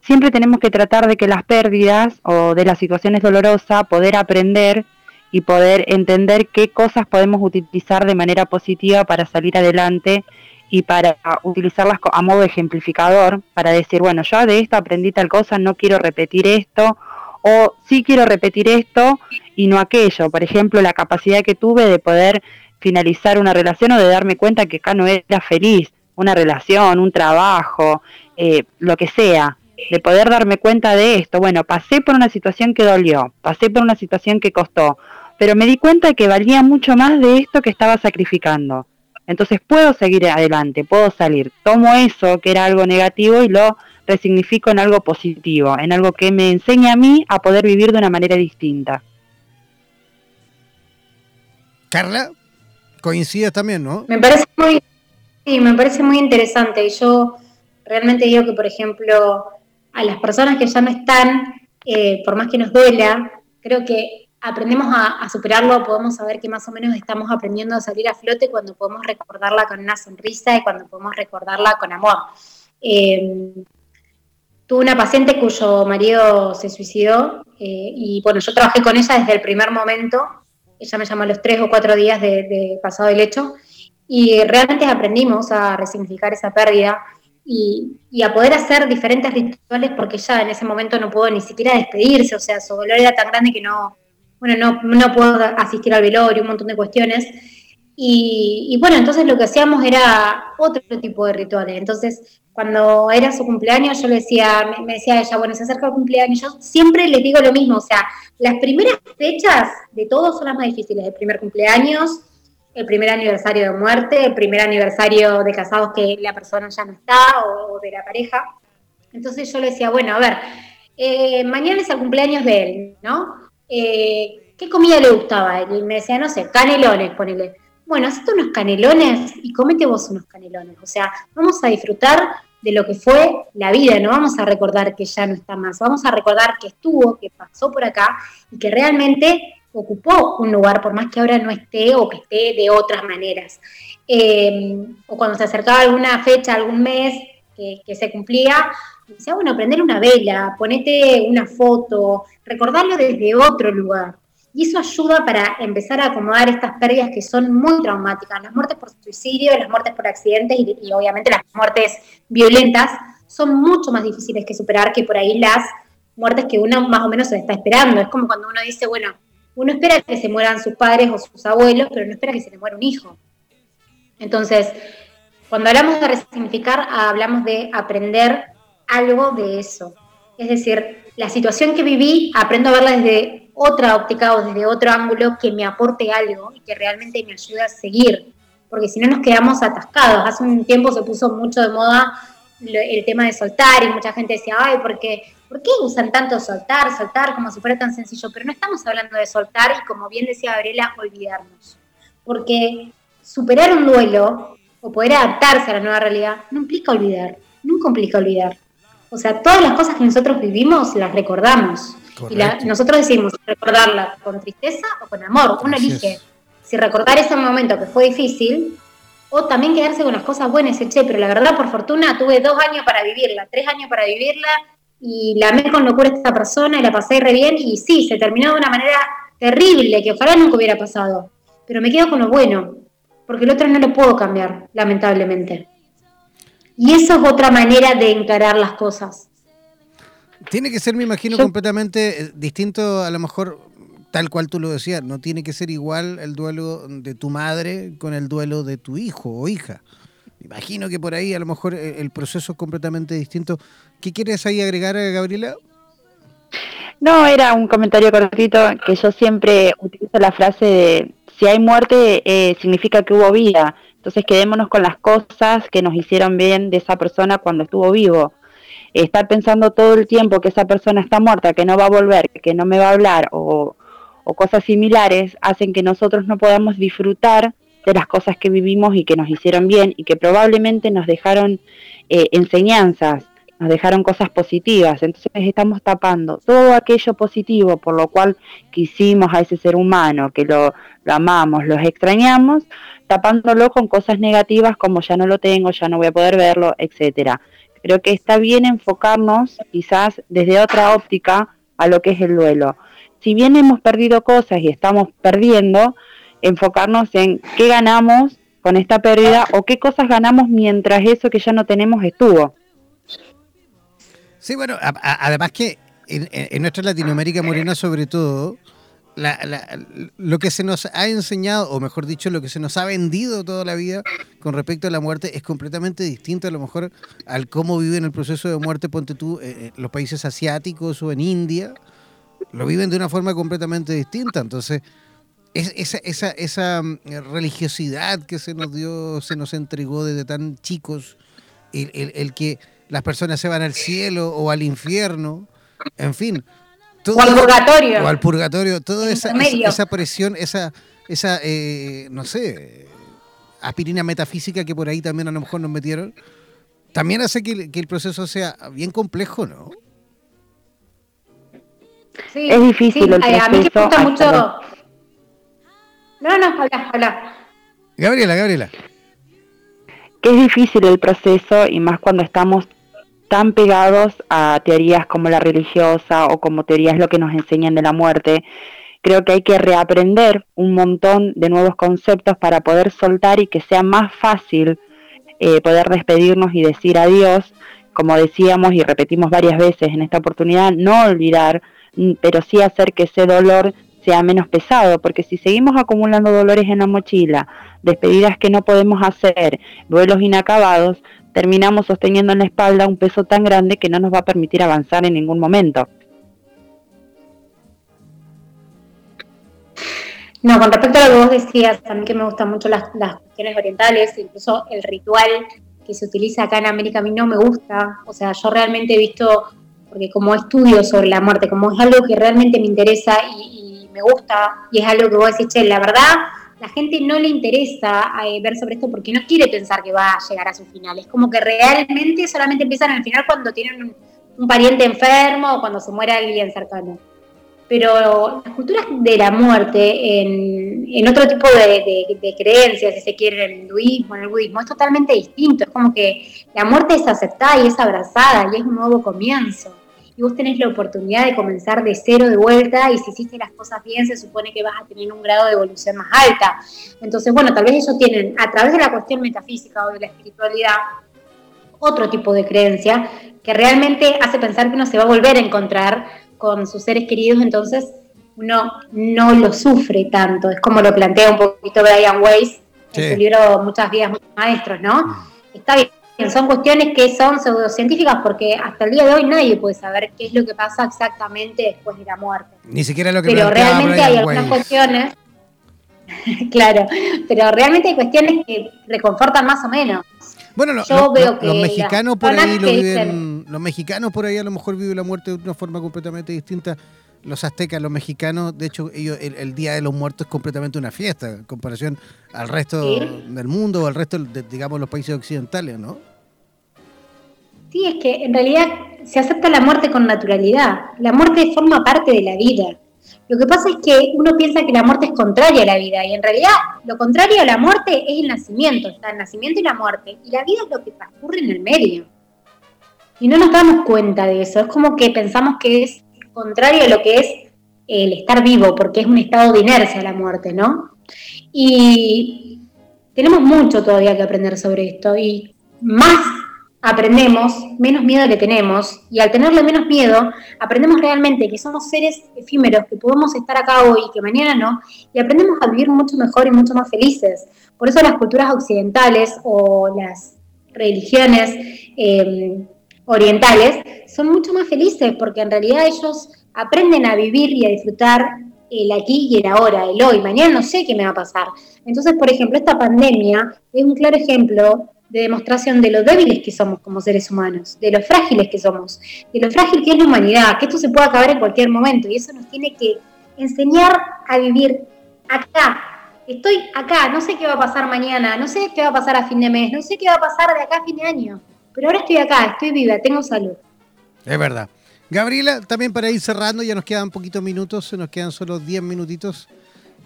Siempre tenemos que tratar de que las pérdidas o de las situaciones dolorosas, poder aprender y poder entender qué cosas podemos utilizar de manera positiva para salir adelante y para utilizarlas a modo ejemplificador, para decir, bueno, yo de esto aprendí tal cosa, no quiero repetir esto, o sí quiero repetir esto y no aquello. Por ejemplo, la capacidad que tuve de poder finalizar una relación o de darme cuenta que acá no era feliz, una relación, un trabajo, eh, lo que sea, de poder darme cuenta de esto. Bueno, pasé por una situación que dolió, pasé por una situación que costó, pero me di cuenta que valía mucho más de esto que estaba sacrificando. Entonces puedo seguir adelante, puedo salir. Tomo eso que era algo negativo y lo resignifico en algo positivo, en algo que me enseña a mí a poder vivir de una manera distinta. Carla, coincides también, ¿no? Me parece muy, sí, me parece muy interesante. Y yo realmente digo que, por ejemplo, a las personas que ya no están, eh, por más que nos duela, creo que aprendemos a, superarlo, podemos saber que más o menos estamos aprendiendo a salir a flote cuando podemos recordarla con una sonrisa y cuando podemos recordarla con amor. Eh, tuve una paciente cuyo marido se suicidó eh, y bueno, yo trabajé con ella desde el primer momento, ella me llamó a los tres o cuatro días de, pasado el hecho y realmente aprendimos a resignificar esa pérdida y, y, a poder hacer diferentes rituales porque ella en ese momento no pudo ni siquiera despedirse, o sea, su dolor era tan grande que no, bueno, no, no puedo asistir al velorio, un montón de cuestiones. Y, bueno, entonces lo que hacíamos era otro tipo de rituales. Entonces, cuando era su cumpleaños, yo le decía, me, decía ella, bueno, se acerca el cumpleaños, yo siempre le digo lo mismo, o sea, las primeras fechas de todos son las más difíciles, el primer cumpleaños, el primer aniversario de muerte, el primer aniversario de casados que la persona ya no está o, de la pareja. Entonces yo le decía, bueno, a ver, eh, mañana es el cumpleaños de él, ¿no? Eh, ¿Qué comida le gustaba? Y me decía, no sé, canelones, ponele bueno, hazte unos canelones y comete vos unos canelones. O sea, vamos a disfrutar de lo que fue la vida, no vamos a recordar que ya no está más, vamos a recordar que estuvo, que pasó por acá y que realmente ocupó un lugar, por más que ahora no esté o que esté de otras maneras. Eh, o cuando se acercaba alguna fecha, algún mes que, que se cumplía, decía, bueno, prender una vela, ponete una foto, recordarlo desde otro lugar. Y eso ayuda para empezar a acomodar estas pérdidas que son muy traumáticas. Las muertes por suicidio, las muertes por accidentes y, obviamente las muertes violentas son mucho más difíciles que superar que por ahí las muertes que uno más o menos se está esperando. Es como cuando uno dice, bueno, uno espera que se mueran sus padres o sus abuelos, pero no espera que se le muera un hijo. Entonces, cuando hablamos de resignificar, hablamos de aprender algo de eso. Es decir, la situación que viví, aprendo a verla desde otra óptica o desde otro ángulo que me aporte algo y que realmente me ayude a seguir, porque si no nos quedamos atascados. Hace un tiempo se puso mucho de moda el tema de soltar y mucha gente decía, ay, ¿por qué, ¿por qué usan tanto soltar, soltar como si fuera tan sencillo? Pero no estamos hablando de soltar y como bien decía Gabriela, olvidarnos. Porque superar un duelo o poder adaptarse a la nueva realidad no implica olvidar, nunca implica olvidar. O sea, todas las cosas que nosotros vivimos las recordamos. Y nosotros decimos recordarla con tristeza o con amor. Uno elige si recordar ese momento que fue difícil o también quedarse con las cosas buenas. Che, pero la verdad, por fortuna, tuve dos años para vivirla, tres años para vivirla y la amé con locura a esta persona y la pasé re bien. Y sí, se terminó de una manera terrible que ojalá nunca hubiera pasado. Pero me quedo con lo bueno, porque el otro no lo puedo cambiar, lamentablemente. Y eso es otra manera de encarar las cosas. Tiene que ser, me imagino, completamente eh, distinto, a lo mejor, tal cual tú lo decías, no tiene que ser igual el duelo de tu madre con el duelo de tu hijo o hija. Me imagino que por ahí a lo mejor eh, el proceso es completamente distinto. ¿Qué quieres ahí agregar, eh, Gabriela? No, era un comentario cortito que yo siempre utilizo la frase de si hay muerte significa que hubo vida. Entonces quedémonos con las cosas que nos hicieron bien de esa persona cuando estuvo vivo. Estar pensando todo el tiempo que esa persona está muerta, que no va a volver, que no me va a hablar o, cosas similares, hacen que nosotros no podamos disfrutar de las cosas que vivimos y que nos hicieron bien y que probablemente nos dejaron eh, enseñanzas, nos dejaron cosas positivas. Entonces estamos tapando todo aquello positivo por lo cual quisimos a ese ser humano, que lo, amamos, los extrañamos, tapándolo con cosas negativas como ya no lo tengo, ya no voy a poder verlo, etcétera. Creo que está bien enfocarnos quizás desde otra óptica a lo que es el duelo. Si bien hemos perdido cosas y estamos perdiendo, enfocarnos en qué ganamos con esta pérdida o qué cosas ganamos mientras eso que ya no tenemos estuvo. Sí, bueno, además que en, nuestra Latinoamérica morena sobre todo, lo que se nos ha enseñado, o mejor dicho, lo que se nos ha vendido toda la vida con respecto a la muerte es completamente distinto a lo mejor al cómo viven el proceso de muerte, ponte tú, eh, eh, los países asiáticos o en India, lo viven de una forma completamente distinta. Entonces, esa mm, religiosidad que se nos dio, se nos entregó desde tan chicos, el que las personas se van al cielo o al infierno, en fin, o al purgatorio. O al purgatorio. Toda esa, esa, presión, esa, esa eh, no sé, aspirina metafísica que por ahí también a lo mejor nos metieron, también hace que, el proceso sea bien complejo, ¿no? Sí, es difícil el proceso. A mí me gusta mucho... No, no, habla, habla. Gabriela, Gabriela. Que es difícil el proceso y más cuando estamos tan pegados a teorías como la religiosa o como teorías lo que nos enseñan de la muerte. Creo que hay que reaprender un montón de nuevos conceptos para poder soltar y que sea más fácil eh, poder despedirnos y decir adiós, como decíamos y repetimos varias veces en esta oportunidad, no olvidar, mm, pero sí hacer que ese dolor sea menos pesado, porque si seguimos acumulando dolores en la mochila, despedidas que no podemos hacer, vuelos inacabados, terminamos sosteniendo en la espalda un peso tan grande que no nos va a permitir avanzar en ningún momento. No, con respecto a lo que vos decías, a mí que me gustan mucho las, las cuestiones orientales, incluso el ritual que se utiliza acá en América a mí no me gusta. O sea, yo realmente he visto, porque como estudio sobre la muerte, como es algo que realmente me interesa y, me gusta, y es algo que vos decís, che, la verdad, la gente no le interesa eh, ver sobre esto porque no quiere pensar que va a llegar a su final. Es como que realmente solamente empiezan al final cuando tienen un pariente enfermo o cuando se muere alguien cercano pero las culturas de la muerte en, otro tipo de, creencias, si se quiere, en el hinduismo, en el budismo, es totalmente distinto. Es como que la muerte es aceptada y es abrazada y es un nuevo comienzo. Y vos tenés la oportunidad de comenzar de cero de vuelta y si hiciste las cosas bien se supone que vas a tener un grado de evolución más alta. Entonces, bueno, tal vez ellos tienen, a través de la cuestión metafísica o de la espiritualidad, otro tipo de creencia que realmente hace pensar que uno se va a volver a encontrar con sus seres queridos, entonces uno no lo sufre tanto. Es como lo plantea un poquito Brian Weiss en su libro Muchas vidas, muchos maestros, ¿no? Mm. Está bien, son cuestiones que son pseudocientíficas porque hasta el día de hoy nadie puede saber qué es lo que pasa exactamente después de la muerte. Ni siquiera lo que Pero realmente hay algunas cuestiones, claro, pero realmente hay cuestiones que reconfortan más o menos. Bueno, yo veo que los mexicanos por ahí lo viven, los mexicanos por ahí a lo mejor viven la muerte de una forma completamente distinta. Los aztecas, los mexicanos, de hecho, ellos el, Día de los Muertos es completamente una fiesta en comparación al resto del mundo o al resto de, digamos, los países occidentales, ¿no? Sí, es que en realidad se acepta la muerte con naturalidad. La muerte forma parte de la vida. Lo que pasa es que uno piensa que la muerte es contraria a la vida y en realidad lo contrario a la muerte es el nacimiento, está el nacimiento y la muerte y la vida es lo que transcurre en el medio. Y no nos damos cuenta de eso, es como que pensamos que es contrario a lo que es el estar vivo, porque es un estado de inercia la muerte, ¿no? Y tenemos mucho todavía que aprender sobre esto y más aprendemos, menos miedo le tenemos, y al tenerle menos miedo, aprendemos realmente que somos seres efímeros, que podemos estar acá hoy y que mañana no, y aprendemos a vivir mucho mejor y mucho más felices. Por eso las culturas occidentales o las religiones em, orientales son mucho más felices, porque en realidad ellos aprenden a vivir y a disfrutar el aquí y el ahora, el hoy. Mañana no sé qué me va a pasar. Entonces, por ejemplo, esta pandemia es un claro ejemplo de demostración de lo débiles que somos como seres humanos, de lo frágiles que somos, de lo frágil que es la humanidad, que esto se puede acabar en cualquier momento y eso nos tiene que enseñar a vivir acá. Estoy acá, no sé qué va a pasar mañana, no sé qué va a pasar a fin de mes, no sé qué va a pasar de acá a fin de año, pero ahora estoy acá, estoy viva, tengo salud. Es verdad. Gabriela, también para ir cerrando, ya nos quedan poquitos minutos, se nos quedan solo 10 minutitos.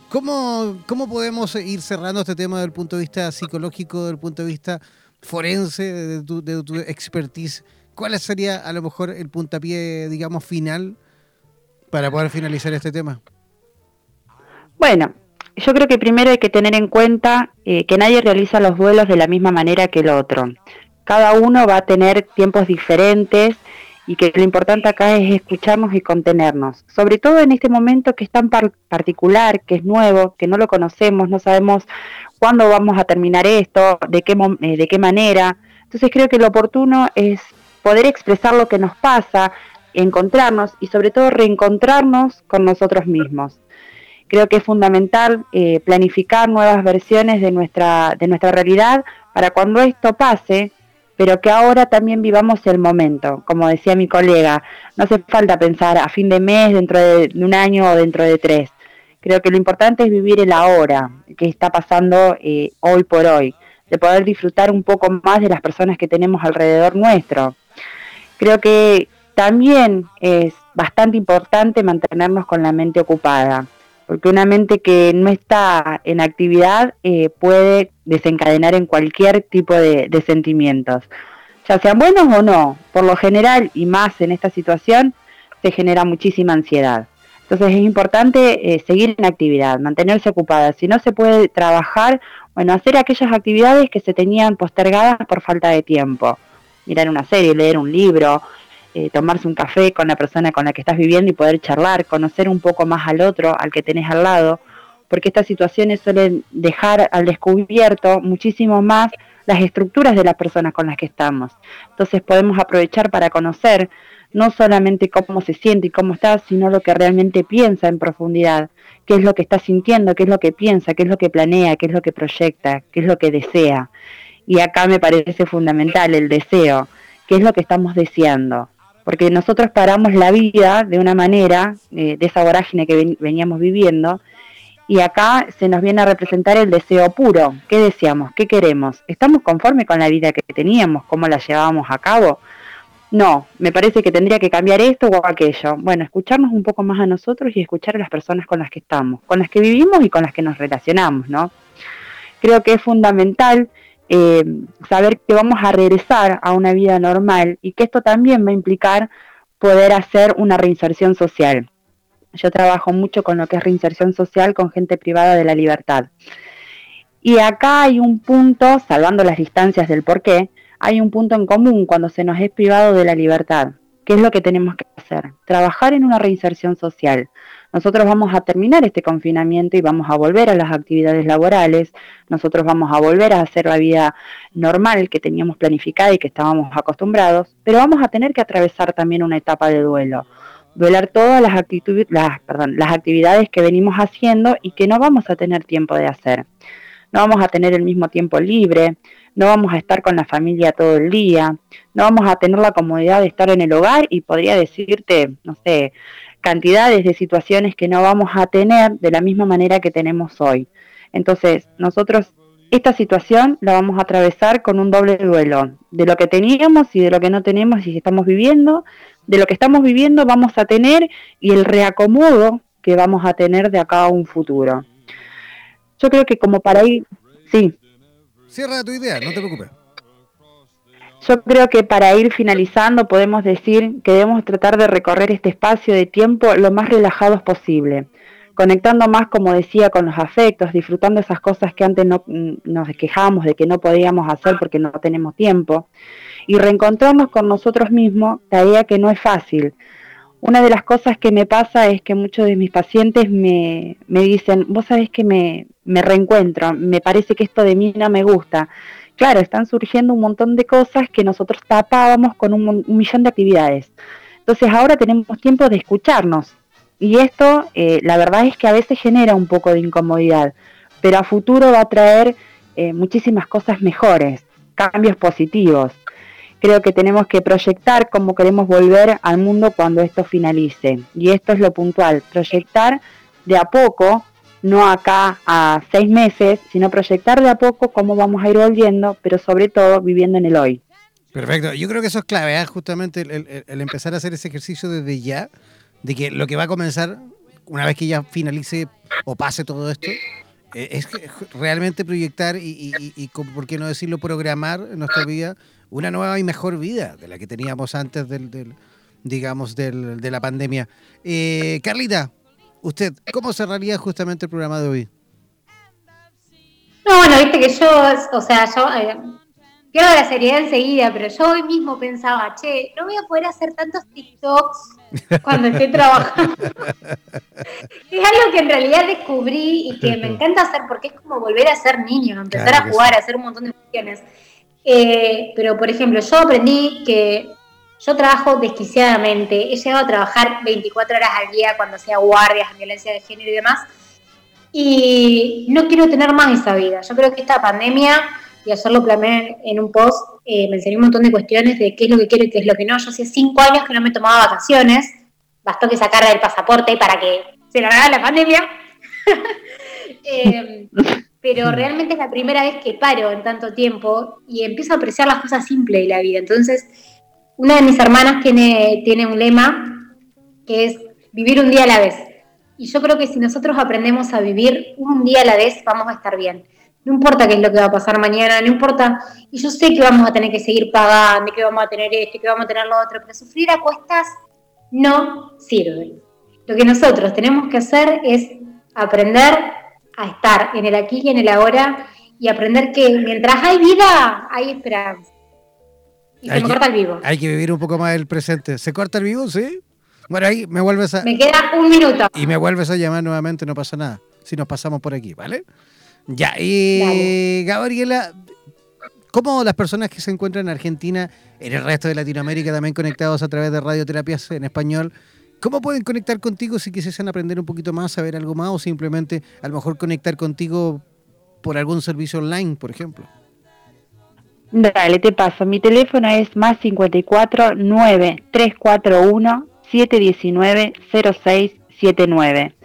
¿Cómo, ¿Cómo podemos ir cerrando este tema desde el punto de vista psicológico, desde el punto de vista forense, de tu, de tu expertise? ¿Cuál sería a lo mejor el puntapié, digamos, final para poder finalizar este tema? Bueno, yo creo que primero hay que tener en cuenta eh, que nadie realiza los duelos de la misma manera que el otro. Cada uno va a tener tiempos diferentes y que lo importante acá es escucharnos y contenernos, sobre todo en este momento que es tan particular, que es nuevo, que no lo conocemos, no sabemos cuándo vamos a terminar esto, de qué, eh, de qué manera. Entonces creo que lo oportuno es poder expresar lo que nos pasa, encontrarnos y sobre todo reencontrarnos con nosotros mismos. Creo que es fundamental eh, planificar nuevas versiones de nuestra, de nuestra realidad para cuando esto pase, pero que ahora también vivamos el momento. Como decía mi colega, no hace falta pensar a fin de mes, dentro de un año o dentro de tres. Creo que lo importante es vivir el ahora, que está pasando eh, hoy por hoy, de poder disfrutar un poco más de las personas que tenemos alrededor nuestro. Creo que también es bastante importante mantenernos con la mente ocupada porque una mente que no está en actividad eh, puede desencadenar en cualquier tipo de, sentimientos, ya sean buenos o no. Por lo general, y más en esta situación, se genera muchísima ansiedad. Entonces es importante eh, seguir en actividad, mantenerse ocupada. Si no se puede trabajar, bueno, hacer aquellas actividades que se tenían postergadas por falta de tiempo. Mirar una serie, leer un libro, eh, tomarse un café con la persona con la que estás viviendo y poder charlar, conocer un poco más al otro, al que tenés al lado, porque estas situaciones suelen dejar al descubierto muchísimo más las estructuras de las personas con las que estamos. Entonces podemos aprovechar para conocer no solamente cómo se siente y cómo está, sino lo que realmente piensa en profundidad, qué es lo que está sintiendo, qué es lo que piensa, qué es lo que planea, qué es lo que proyecta, qué es lo que desea. Y acá me parece fundamental el deseo, qué es lo que estamos deseando porque nosotros paramos la vida de una manera, eh, de esa vorágine que veníamos viviendo, y acá se nos viene a representar el deseo puro. ¿Qué deseamos? ¿Qué queremos? ¿Estamos conformes con la vida que teníamos? ¿Cómo la llevábamos a cabo? No, me parece que tendría que cambiar esto o aquello. Bueno, escucharnos un poco más a nosotros y escuchar a las personas con las que estamos, con las que vivimos y con las que nos relacionamos, ¿no? Creo que es fundamental eh, saber que vamos a regresar a una vida normal y que esto también va a implicar poder hacer una reinserción social. Yo trabajo mucho con lo que es reinserción social con gente privada de la libertad. Y acá hay un punto, salvando las distancias del por qué, hay un punto en común cuando se nos es privado de la libertad. ¿Qué es lo que tenemos que hacer? Trabajar en una reinserción social. Nosotros vamos a terminar este confinamiento y vamos a volver a las actividades laborales, nosotros vamos a volver a hacer la vida normal que teníamos planificada y que estábamos acostumbrados, pero vamos a tener que atravesar también una etapa de duelo. Duelar todas las, las, perdón, las actividades que venimos haciendo y que no vamos a tener tiempo de hacer. No vamos a tener el mismo tiempo libre, no vamos a estar con la familia todo el día, no vamos a tener la comodidad de estar en el hogar y podría decirte, no sé, cantidades de situaciones que no vamos a tener de la misma manera que tenemos hoy. Entonces, nosotros esta situación la vamos a atravesar con un doble duelo, de lo que teníamos y de lo que no tenemos y estamos viviendo, de lo que estamos viviendo vamos a tener y el reacomodo que vamos a tener de acá a un futuro. Yo creo que como para ir, sí. Cierra tu idea, no te preocupes. Yo creo que para ir finalizando podemos decir que debemos tratar de recorrer este espacio de tiempo lo más relajados posible, conectando más, como decía, con los afectos, disfrutando esas cosas que antes no, mm, nos quejamos de que no podíamos hacer porque no tenemos tiempo, y reencontrarnos con nosotros mismos, tarea que no es fácil. Una de las cosas que me pasa es que muchos de mis pacientes me, me dicen, vos sabés que me, me reencuentro, me parece que esto de mí no me gusta claro, están surgiendo un montón de cosas que nosotros tapábamos con un, millón de actividades. Entonces ahora tenemos tiempo de escucharnos. Y esto, eh, la verdad es que a veces genera un poco de incomodidad, pero a futuro va a traer eh, muchísimas cosas mejores, cambios positivos. Creo que tenemos que proyectar cómo queremos volver al mundo cuando esto finalice. Y esto es lo puntual, proyectar de a poco no acá a seis meses, sino proyectar de a poco cómo vamos a ir volviendo, pero sobre todo viviendo en el hoy. Perfecto, yo creo que eso es clave, ¿eh? justamente el, empezar a hacer ese ejercicio desde ya, de que lo que va a comenzar una vez que ya finalice o pase todo esto, eh, es realmente proyectar y, y, por qué no decirlo, programar en nuestra vida una nueva y mejor vida de la que teníamos antes del, digamos, del, de la pandemia. Eh, Carlita, usted, ¿cómo cerraría justamente el programa de hoy? No, bueno, viste que yo, o sea, yo quiero la seriedad enseguida, pero yo hoy mismo pensaba, che, no voy a poder hacer tantos TikToks cuando esté trabajando. es algo que en realidad descubrí y que me encanta hacer porque es como volver a ser niño, empezar a jugar, a hacer un montón de cuestiones. Eh, pero, por ejemplo, yo aprendí que yo trabajo desquiciadamente, he llegado a trabajar 24 horas al día cuando sea guardias, violencia de género y demás, y no quiero tener más esa vida. Yo creo que esta pandemia, y hacerlo planeé en un post, eh, me enseñó un montón de cuestiones de qué es lo que quiero y qué es lo que no. Yo hace cinco años que no me tomaba vacaciones, bastó que sacarle el pasaporte para que se largara la pandemia. Eh, pero realmente es la primera vez que paro en tanto tiempo y empiezo a apreciar las cosas simples de la vida. Entonces, una de mis hermanas tiene, tiene un lema que es vivir un día a la vez. Y yo creo que si nosotros aprendemos a vivir un día a la vez, vamos a estar bien. No importa qué es lo que va a pasar mañana, no importa. Y yo sé que vamos a tener que seguir pagando, que vamos a tener esto, que vamos a tener lo otro, pero sufrir a cuestas no sirve. Lo que nosotros tenemos que hacer es aprender a estar en el aquí y en el ahora y aprender que mientras hay vida, hay esperanza. Y se me corta el vivo. Hay que vivir un poco más el presente. ¿Se corta el vivo? Sí. Bueno, ahí me vuelves a. Me queda un minuto. Y me vuelves a llamar nuevamente, no pasa nada. Si nos pasamos por aquí, ¿vale? Ya, y Gabriela, ¿cómo las personas que se encuentran en Argentina, en el resto de Latinoamérica, también conectados a través de radioterapias en español, ¿Cómo pueden conectar contigo si quisiesen aprender un poquito más, saber algo más o simplemente a lo mejor conectar contigo por algún servicio online, por ejemplo? Dale, te paso. Mi teléfono es más 54 9 341 719 0679.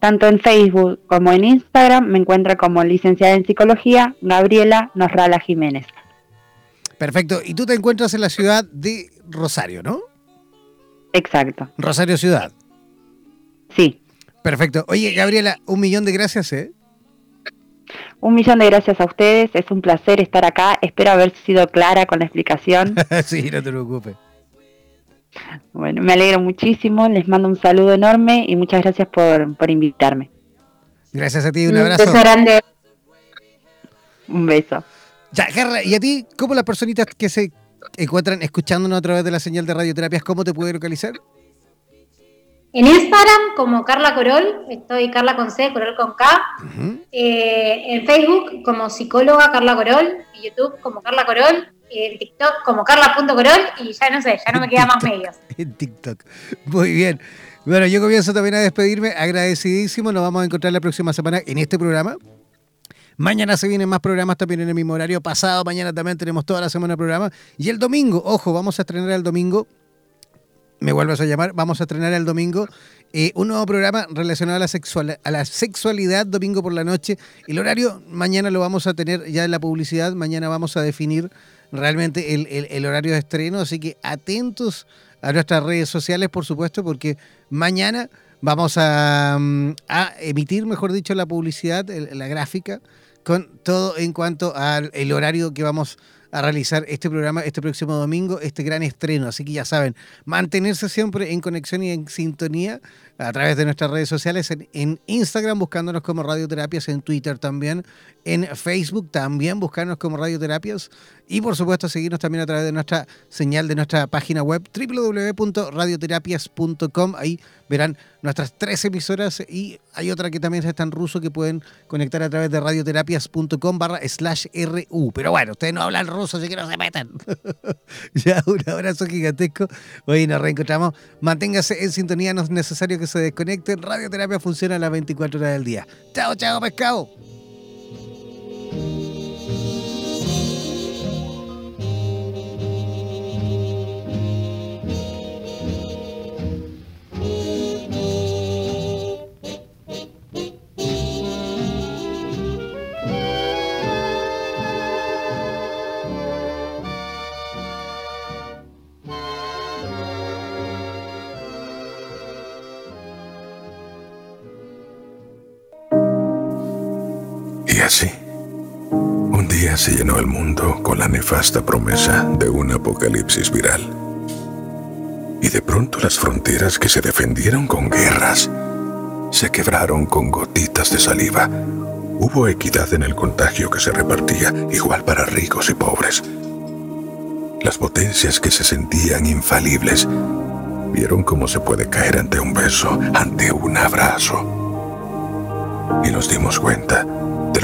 Tanto en Facebook como en Instagram me encuentra como licenciada en psicología Gabriela Norrala Jiménez. Perfecto. Y tú te encuentras en la ciudad de Rosario, ¿no? Exacto. Rosario Ciudad. Sí. Perfecto. Oye, Gabriela, un millón de gracias, ¿eh? Un millón de gracias a ustedes. Es un placer estar acá. Espero haber sido clara con la explicación. sí, no te preocupes. Bueno, me alegro muchísimo. Les mando un saludo enorme y muchas gracias por, por invitarme. Gracias a ti, un abrazo. Un beso grande. Un beso. Ya, Carla, ¿y a ti cómo las personitas que se encuentran escuchándonos a través de la señal de radioterapias, cómo te puede localizar? En Instagram como Carla Corol, estoy Carla con C, Corol con K. Eh, en Facebook como psicóloga Carla Corol, en YouTube como Carla Corol, en TikTok como Carla.corol y ya no sé, ya no me quedan más medios. en TikTok. Muy bien. Bueno, yo comienzo también a despedirme, agradecidísimo. Nos vamos a encontrar la próxima semana en este programa. Mañana se vienen más programas también en el mismo horario. Pasado mañana también tenemos toda la semana programa. Y el domingo, ojo, vamos a estrenar el domingo. Me vuelvas a llamar. Vamos a estrenar el domingo eh, un nuevo programa relacionado a la, sexual, a la sexualidad domingo por la noche. El horario mañana lo vamos a tener ya en la publicidad. Mañana vamos a definir realmente el, el horario de estreno. Así que atentos a nuestras redes sociales, por supuesto, porque mañana vamos a, mm, a emitir, mejor dicho, la publicidad, la gráfica con todo en cuanto al el horario que vamos a realizar este programa este próximo domingo, este gran estreno. Así que ya saben, mantenerse siempre en conexión y en sintonía a través de nuestras redes sociales, en, Instagram buscándonos como Radioterapias, en Twitter también, en Facebook también buscarnos como Radioterapias y por supuesto seguirnos también a través de nuestra señal de nuestra página web www.radioterapias.com. Ahí verán nuestras tres emisoras y hay otra que también está en ruso que pueden conectar a través de radioterapias.com barra slash RU. Pero bueno, ustedes no hablan ruso, así que no se metan. ya, un abrazo gigantesco. Hoy nos reencontramos. Manténgase en sintonía, no es necesario que se desconecten. Radioterapia funciona a las 24 horas del día. Chao, chao, pescado. Se llenó el mundo con la nefasta promesa de un apocalipsis viral. Y de pronto las fronteras que se defendieron con guerras se quebraron con gotitas de saliva. Hubo equidad en el contagio que se repartía, igual para ricos y pobres. Las potencias que se sentían infalibles vieron cómo se puede caer ante un beso, ante un abrazo. Y nos dimos cuenta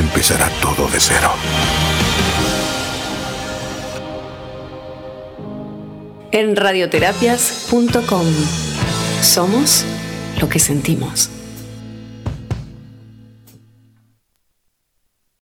empezará todo de cero. En radioterapias.com somos lo que sentimos.